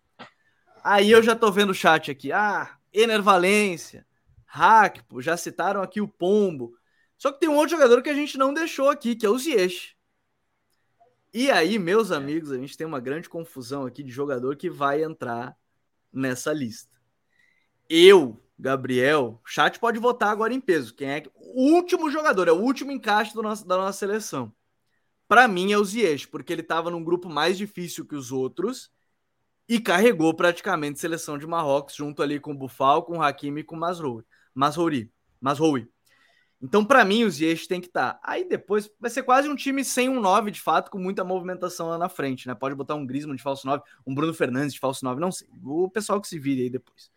Aí eu já tô vendo o chat aqui. Ah, Ener Valência, Hackpo, já citaram aqui o Pombo. Só que tem um outro jogador que a gente não deixou aqui, que é o Ziyech. E aí, meus amigos, a gente tem uma grande confusão aqui de jogador que vai entrar nessa lista. Eu Gabriel, chat pode votar agora em peso. Quem é o último jogador, é o último encaixe do nosso, da nossa seleção. Para mim é o Ziyech, porque ele estava num grupo mais difícil que os outros e carregou praticamente a seleção de Marrocos junto ali com o Bufal, com o Hakimi e com o Masroui. Masroui. Masroui. Então, para mim, o Ziyech tem que estar. Tá. Aí depois vai ser quase um time sem um 9, de fato, com muita movimentação lá na frente, né? Pode botar um Griezmann de falso 9, um Bruno Fernandes de falso 9, não sei. O pessoal que se vire aí depois.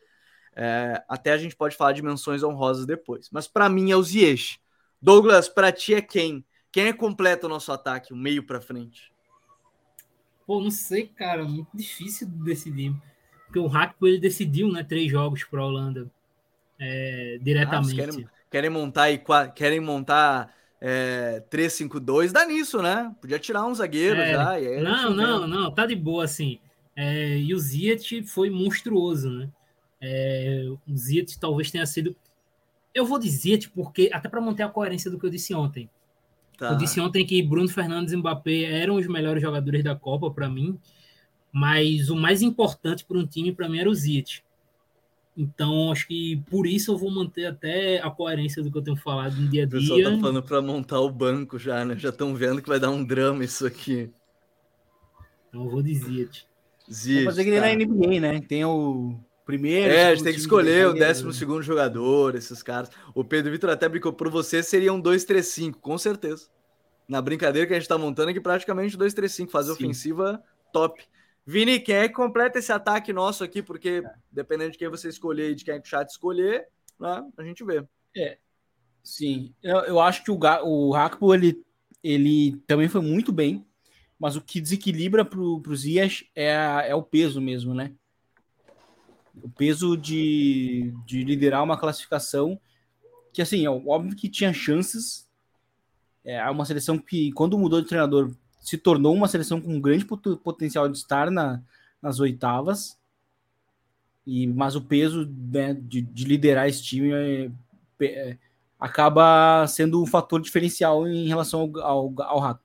É, até a gente pode falar de menções honrosas depois. Mas para mim é o Ziyech. Douglas, para ti é quem? Quem é completa o nosso ataque, o meio para frente?
Pô, não sei, cara, muito difícil de decidir. Porque o Hackpo ele decidiu, né, três jogos para a Holanda é, diretamente.
Ah, querem, montar e querem montar é, 3-5-2, dá nisso, né? Podia tirar um zagueiro é, já.
não, não, não, tá de boa assim. É, e o Ziyech foi monstruoso, né? É, o Ziyech talvez tenha sido. Eu vou dizer, porque até para manter a coerência do que eu disse ontem. Tá. Eu disse ontem que Bruno Fernandes e Mbappé eram os melhores jogadores da Copa para mim, mas o mais importante para um time para mim era o Ziyech. Então, acho que por isso eu vou manter até a coerência do que eu tenho falado no dia a dia. O pessoal
tá falando para montar o banco já, né? Já estão vendo que vai dar um drama isso aqui.
Então eu vou dizer.
Ziyech, Vamos fazer que nem tá. na NBA, né? Tem o Primeiro.
É, a gente tem que escolher o décimo segundo jogador, esses caras. O Pedro Vitor até brincou por você, seria um 2-3-5, com certeza. Na brincadeira que a gente tá montando aqui, praticamente 2-3-5, fazer Sim. ofensiva top. Vini, quem é que completa esse ataque nosso aqui? Porque é. dependendo de quem você escolher e de quem é que o chat escolher, né, a gente vê.
É. Sim, eu, eu acho que o, o Hakpo, ele, ele também foi muito bem, mas o que desequilibra pro, pro Zias é, é o peso mesmo, né? o peso de, de liderar uma classificação que, assim, é óbvio que tinha chances. É uma seleção que, quando mudou de treinador, se tornou uma seleção com grande potencial de estar na, nas oitavas. E, mas o peso né, de, de, liderar esse time é, é, acaba sendo um fator diferencial em relação ao, ao, ao Rato.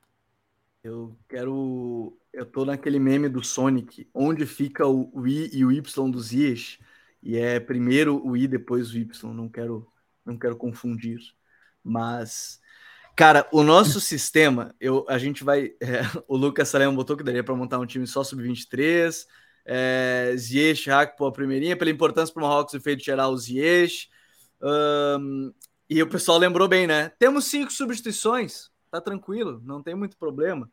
Eu quero eu tô naquele meme do Sonic, onde fica o, o I e o Y dos I's, e é primeiro o I, depois o Y, não quero, não quero confundir. Mas, cara, o nosso sistema, eu, a gente vai. É, o Lucas Salem botou que daria para montar um time só sub-23. É, Ziyech, Hack, a primeirinha, pela importância para o Marrocos e feito geral Ziyech. Um, e o pessoal lembrou bem, né? Temos cinco substituições, tá tranquilo, não tem muito problema.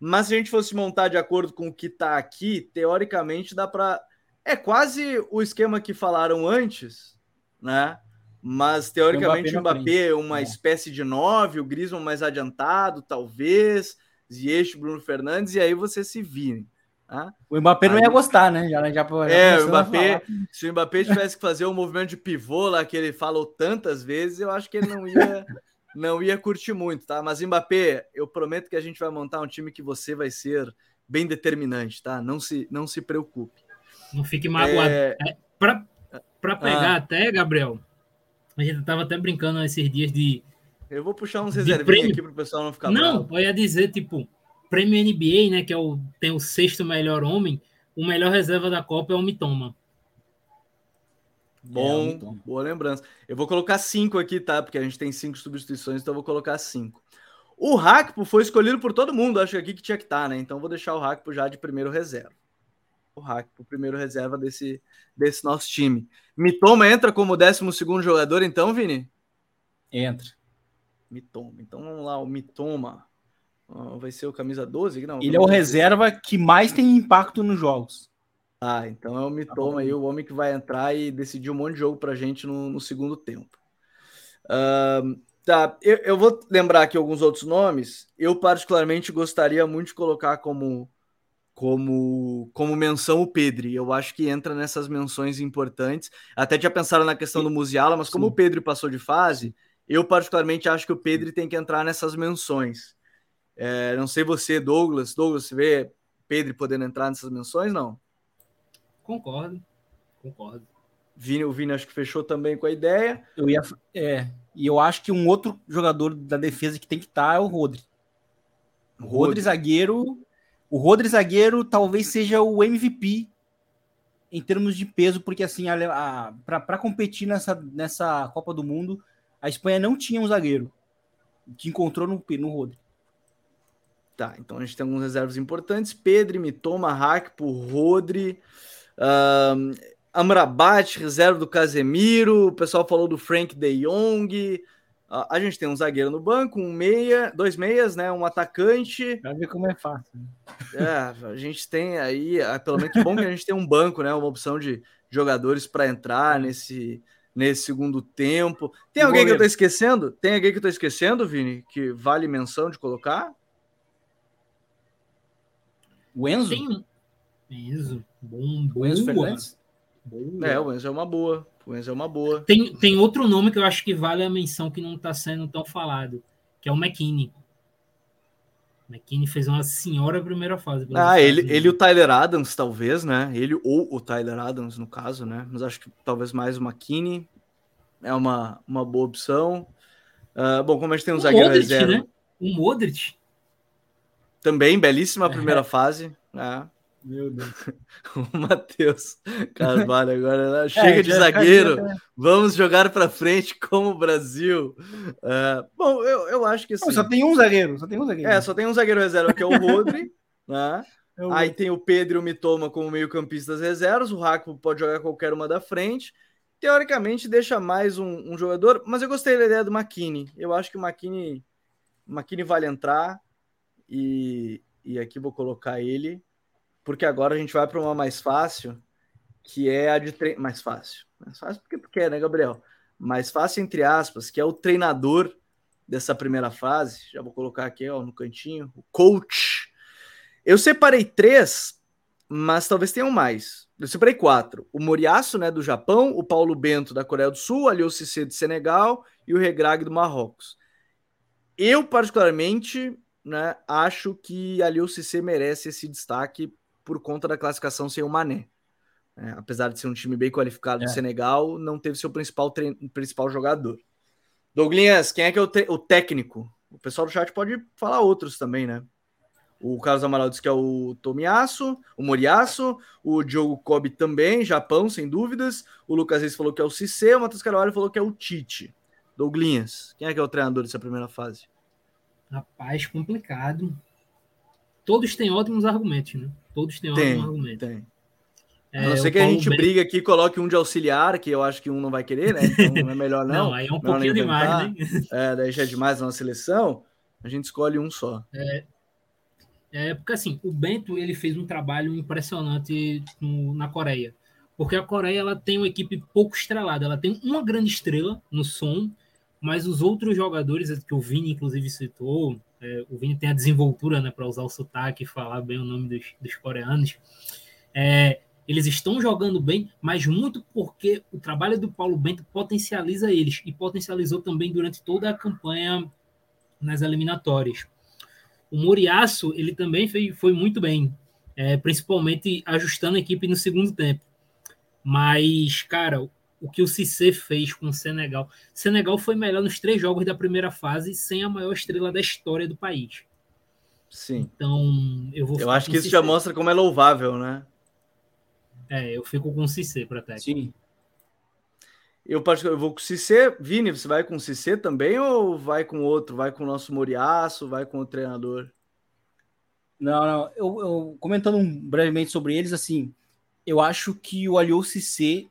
Mas se a gente fosse montar de acordo com o que está aqui, teoricamente dá para. É quase o esquema que falaram antes, né? Mas teoricamente o Mbappé, Mbappé é uma é. espécie de nove, o Griezmann mais adiantado, talvez, Ziyech, Bruno Fernandes, e aí você se vire. Tá?
O Mbappé aí... não ia gostar, né? Já, já,
já é, o Mbappé, se o Mbappé tivesse que fazer o um movimento de pivô lá que ele falou tantas vezes, eu acho que ele não ia não ia curtir muito, tá? Mas Mbappé, eu prometo que a gente vai montar um time que você vai ser bem determinante, tá? Não se, não se preocupe.
Não fique magoado. É... É, Para pegar ah. até, Gabriel, a gente tava até brincando esses dias de.
Eu vou puxar uns reservinhos aqui para o pessoal não ficar
Não, bravo. eu ia dizer, tipo, prêmio NBA, né? Que é o, tem o sexto melhor homem, o melhor reserva da Copa é o Mitoma.
Bom, é, boa lembrança. Eu vou colocar cinco aqui, tá? Porque a gente tem cinco substituições, então eu vou colocar cinco. O Hackpo foi escolhido por todo mundo, acho que aqui que tinha que estar, tá, né? Então vou deixar o Hackpo já de primeiro reserva. O Hackpo, primeiro reserva desse, desse nosso time. Mitoma entra como 12 segundo jogador, então, Vini?
Entra.
Mitoma. Então vamos lá, o Mitoma. vai ser o camisa 12? Não,
Ele é o reserva que mais tem impacto nos jogos.
Ah, então é o Mitoma tá aí, o homem que vai entrar e decidir um monte de jogo pra gente no, no segundo tempo. Uh, tá, eu, eu, vou lembrar aqui alguns outros nomes. Eu, particularmente, gostaria muito de colocar como, como, como menção o Pedri. Eu acho que entra nessas menções importantes. Até tinha pensado na questão do Musiala, mas como Sim. o Pedri passou de fase, eu, particularmente, acho que o Pedri tem que entrar nessas menções. É, não sei você, Douglas. Douglas, você vê Pedri podendo entrar nessas menções? Não.
Concordo, concordo.
Vini, o Vini acho que fechou também com a ideia.
Eu ia, é, e eu acho que um outro jogador da defesa que tem que estar tá é o Rodri. O Rodri, Rodri zagueiro, o Rodri zagueiro talvez seja o MVP em termos de peso, porque assim, para competir nessa, nessa Copa do Mundo, a Espanha não tinha um zagueiro que encontrou no, no Rodri.
Tá, então a gente tem alguns reservas importantes: Pedro, Mitoma, Hackpo, Rodri. Amrabat, reserva do Casemiro. O pessoal falou do Frank de Jong. A gente tem um zagueiro no banco, um meia, dois meias, né? Um atacante.
Pra ver como é fácil.
É, a gente tem aí, pelo menos que bom que a gente tem um banco, né? Uma opção de jogadores para entrar nesse, nesse segundo tempo. Tem alguém goleiro. que eu tô esquecendo? Tem alguém que eu tô esquecendo, Vini, que vale menção de colocar?
O Enzo?
Tem, Enzo, bom,
o Enzo Fernandes?
Boa. É, o Enzo é uma boa. O Enzo é uma boa.
Tem, tem outro nome que eu acho que vale a menção que não está sendo tão falado, que é o McKinney. McKinney fez uma senhora primeira fase.
Ah, ele, ele e o Tyler Adams, talvez, né? Ele ou o Tyler Adams, no caso, né? Mas acho que talvez mais o McKinney é uma, uma boa opção. Uh, bom, como a gente tem um o zagueiro Modric, reserva. Né?
O Modric.
Também, belíssima primeira é. fase. Né?
Meu Deus.
o Matheus Carvalho agora. Né? Chega é, de zagueiro. Vamos jogar para frente como o Brasil. Uh, bom, eu, eu acho que assim,
Não, só tem um zagueiro. Só tem um zagueiro.
É, só tem um zagueiro reserva, que é o Rodri. né? É Aí tem o Pedro e o Mitoma como meio-campistas reservas. O Raco pode jogar qualquer uma da frente. Teoricamente, deixa mais um, um, jogador, mas eu gostei da ideia do McKinney. Eu acho que o o McKinney vale entrar. E, e aqui vou colocar ele porque agora a gente vai para uma mais fácil, que é a de tre... mais fácil. Mais fácil porque tu quer, né, Gabriel? Mais fácil entre aspas, que é o treinador dessa primeira fase. Já vou colocar aqui ó, no cantinho, o coach. Eu separei três, mas talvez tenham mais. Eu separei quatro: o Moriaço, né, do Japão, o Paulo Bento da Coreia do Sul, o Cissé de Senegal e o Regrag do Marrocos. Eu particularmente, né, acho que o Cissé merece esse destaque por conta da classificação sem o Mané. É, apesar de ser um time bem qualificado é. do Senegal, não teve seu principal, principal jogador. Douglas, quem é que é o, o, técnico? O pessoal do chat pode falar outros também, né? O Carlos Amaral disse que é o Tomiaço, o Moriaço, o Diogo Kobe também, Japão, sem dúvidas. O Lucas Reis falou que é o Cissé, o Matheus Carvalho falou que é o Tite. Douglas, quem é que é o treinador dessa primeira fase?
Rapaz, complicado. Todos têm ótimos argumentos, né? Todos têm tem, ótimos argumentos. Tem.
É, a não ser que a gente bem... briga aqui e coloque um de auxiliar, que eu acho que um não vai querer, né? Então é melhor não.
não, aí é um pouquinho demais, né?
É, daí já é demais na seleção. A gente escolhe um só.
É, é, porque assim, o Bento ele fez um trabalho impressionante no, na Coreia. Porque a Coreia ela tem uma equipe pouco estrelada. Ela tem uma grande estrela no som, mas os outros jogadores, que o Vini inclusive citou, é, o Vini tem a desenvoltura né, para usar o sotaque e falar bem o nome dos, dos coreanos. É, eles estão jogando bem, mas muito porque o trabalho do Paulo Bento potencializa eles e potencializou também durante toda a campanha nas eliminatórias. O Moriaço, ele também foi, foi muito bem, é, principalmente ajustando a equipe no segundo tempo. Mas, cara, o que o Cissé fez com o Senegal. Senegal foi melhor nos três jogos da primeira fase sem a maior estrela da história do país.
Sim.
Então, eu vou
Eu acho que isso Cissé. já mostra como é louvável, né?
É, eu fico com o Cissé para técnico. Sim.
Eu, eu vou com o Cissé. Vini, você vai com o Cissé também ou vai com outro? Vai com o nosso Moriaço? Vai com o treinador?
Não, não. Eu, eu, comentando brevemente sobre eles, assim, eu acho que o Aliou Cissé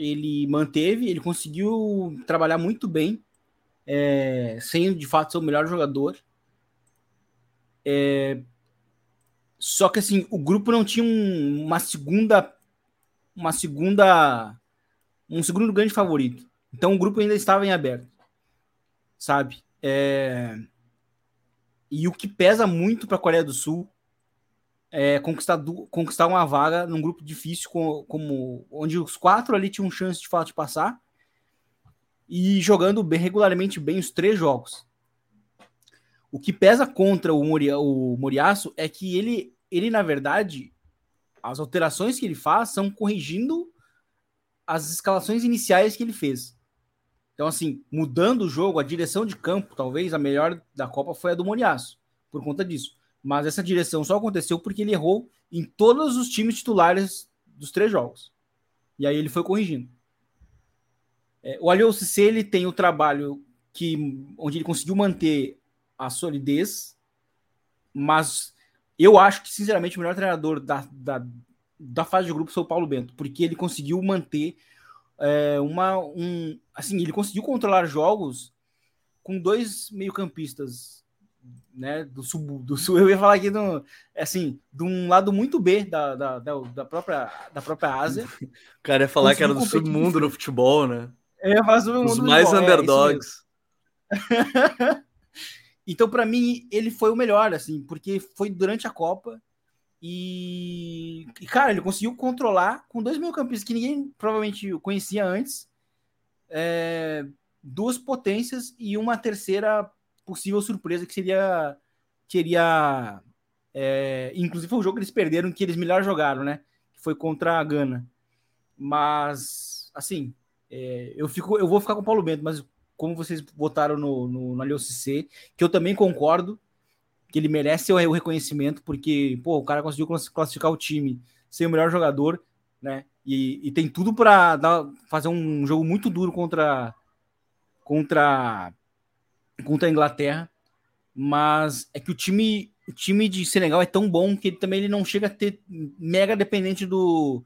ele manteve, ele conseguiu trabalhar muito bem, é, sem de fato ser o melhor jogador. É, só que assim, o grupo não tinha um, uma segunda, uma segunda, um segundo grande favorito. Então o grupo ainda estava em aberto, sabe? É, e o que pesa muito para a Coreia do Sul é conquistar, conquistar uma vaga num grupo difícil, como, como onde os quatro ali tinham chance de fato de passar e jogando bem regularmente bem os três jogos. O que pesa contra o, Moria, o Moriaço é que ele, ele, na verdade, as alterações que ele faz são corrigindo as escalações iniciais que ele fez. Então, assim, mudando o jogo, a direção de campo, talvez a melhor da Copa foi a do Moriaço, por conta disso. Mas essa direção só aconteceu porque ele errou em todos os times titulares dos três jogos. E aí ele foi corrigindo. É, o Aliou Cissé, ele tem o trabalho que, onde ele conseguiu manter a solidez, mas eu acho que, sinceramente, o melhor treinador da, da, da fase de grupo foi o Paulo Bento, porque ele conseguiu manter é, uma. Um, assim, ele conseguiu controlar jogos com dois meio-campistas, né? Do sul, do sul, eu ia falar aqui do, assim, de um lado muito B da, da, da, própria, da própria Ásia.
O cara ia falar que era do submundo no futebol, né?
É,
Os mais futebol, é, underdogs.
É, então, para mim, ele foi o melhor, assim, porque foi durante a Copa e, e, cara, ele conseguiu controlar com dois meio campistas que ninguém provavelmente conhecia antes, é, duas potências e uma terceira possível surpresa que seria. Queria. É, inclusive foi o jogo que eles perderam, que eles melhor jogaram, né? Que foi contra a Gana. Mas, assim, é, eu, fico, eu vou ficar com o Paulo Bento, mas como vocês votaram no, no, no que eu também concordo, que ele merece o reconhecimento, porque, pô, o cara conseguiu classificar o time, ser o melhor jogador, né? E, e tem tudo para fazer um jogo muito duro contra contra contra a Inglaterra, mas é que o time o time de Senegal é tão bom que ele também ele não chega a ter mega dependente do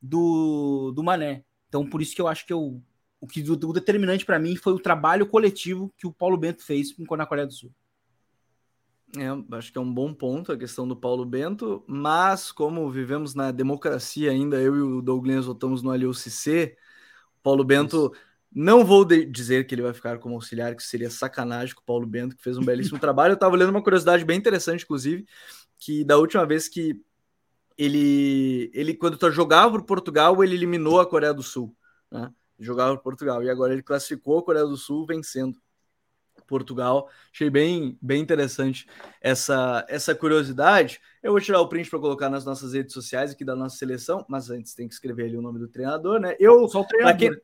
do, do Mané. Então por isso que eu acho que eu, o que o determinante para mim foi o trabalho coletivo que o Paulo Bento fez na Coreia do Sul.
É, acho que é um bom ponto a questão do Paulo Bento, mas como vivemos na democracia ainda, eu e o Douglas votamos no LUCC, Paulo Bento, Isso. Não vou dizer que ele vai ficar como auxiliar, que seria sacanagem com o Paulo Bento, que fez um belíssimo trabalho. Eu estava lendo uma curiosidade bem interessante, inclusive, que da última vez que ele, ele quando jogava por Portugal, ele eliminou a Coreia do Sul, né? Jogava por Portugal, e agora ele classificou a Coreia do Sul vencendo. Portugal. Achei bem, bem interessante essa, essa curiosidade. Eu vou tirar o print para colocar nas nossas redes sociais aqui da nossa seleção, mas antes tem que escrever ali o nome do treinador, né? Eu sou o treinador. Quem,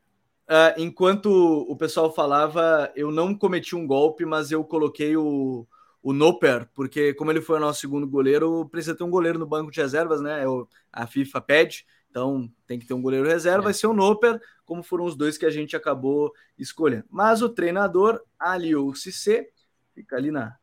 uh, enquanto o pessoal falava, eu não cometi um golpe, mas eu coloquei o, o Noper, porque como ele foi o nosso segundo goleiro, precisa ter um goleiro no banco de reservas, né? É a FIFA pede. Então tem que ter um goleiro reserva, é. vai ser o Noper, como foram os dois que a gente acabou escolhendo. Mas o treinador, Aliou Cissé, fica ali na.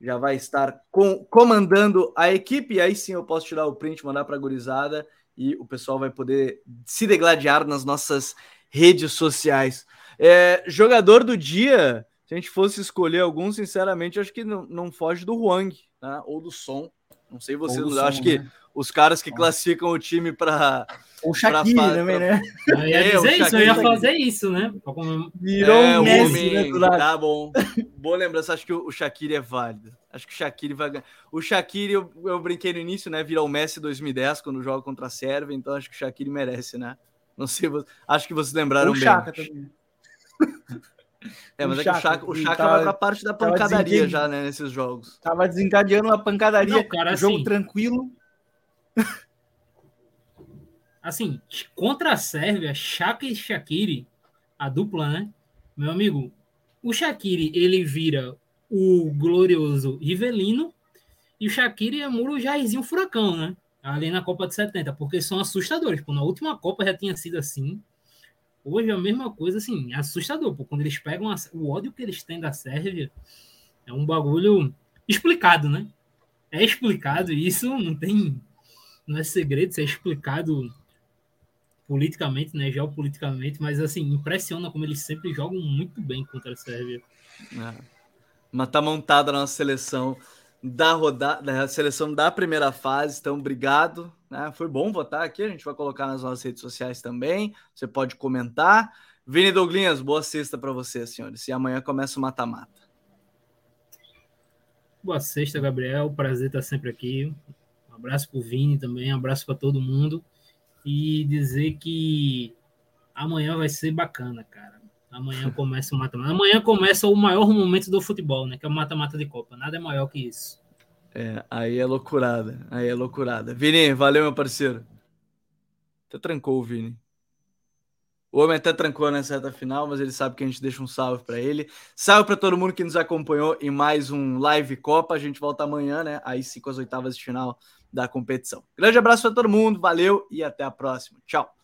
Já vai estar com, comandando a equipe, e aí sim eu posso tirar o print, mandar para a gurizada, e o pessoal vai poder se degladiar nas nossas redes sociais. É, jogador do dia, se a gente fosse escolher algum, sinceramente, acho que não, não foge do Huang, né? ou do Som. Não sei vocês, acho que né? os caras que classificam o time para.
O Shaqiri pra, também, né?
Eu ia é, dizer isso, eu ia fazer isso, né?
Virou é, um Messi, homem, né, Tá bom. Boa lembrança, acho que o Shaqiri é válido. Acho que o Shaqiri vai ganhar. O Shaqiri, eu, eu brinquei no início, né? Virou o Messi 2010 quando joga contra a Sérvia, então acho que o Shaqiri merece, né? Não sei, acho que vocês lembraram o bem. Chaka também. É, mas o é que o Chaka, o Chaka tava, vai pra parte da pancadaria já, né, nesses jogos.
Tava desencadeando uma pancadaria, Não, cara, jogo assim, tranquilo.
Assim, contra a Sérvia, Chaka e Shaqiri, a dupla, né? Meu amigo, o Shaqiri, ele vira o glorioso Rivelino e o Shaqiri é muro Jairzinho Furacão, né? Ali na Copa de 70, porque são assustadores. Pô, na última Copa já tinha sido assim. Hoje é a mesma coisa, assim, assustador, pô, quando eles pegam a, o ódio que eles têm da Sérvia, é um bagulho explicado, né? É explicado isso, não tem. Não é segredo, isso é explicado politicamente, né? Geopoliticamente, mas assim, impressiona como eles sempre jogam muito bem contra a Sérvia.
É. Mas tá montada a nossa seleção da rodada, da seleção da primeira fase. Então, obrigado. Né? Foi bom votar aqui. A gente vai colocar nas nossas redes sociais também. Você pode comentar. Vini Douglinhas, boa sexta para você, senhores. E amanhã começa o mata-mata.
Boa sexta, Gabriel. Prazer estar sempre aqui. Um abraço para o Vini também, um abraço para todo mundo. E dizer que amanhã vai ser bacana, cara. Amanhã começa o mata-mata. Amanhã começa o maior momento do futebol, né? Que é o mata-mata de Copa. Nada é maior que isso.
É, aí é loucurada. Aí é loucurada. Vini, valeu, meu parceiro. Até trancou o Vini. O homem até trancou nessa reta final, mas ele sabe que a gente deixa um salve para ele. Salve para todo mundo que nos acompanhou em mais um Live Copa. A gente volta amanhã, né? Aí sim com as oitavas de final da competição. Grande abraço para todo mundo, valeu e até a próxima. Tchau.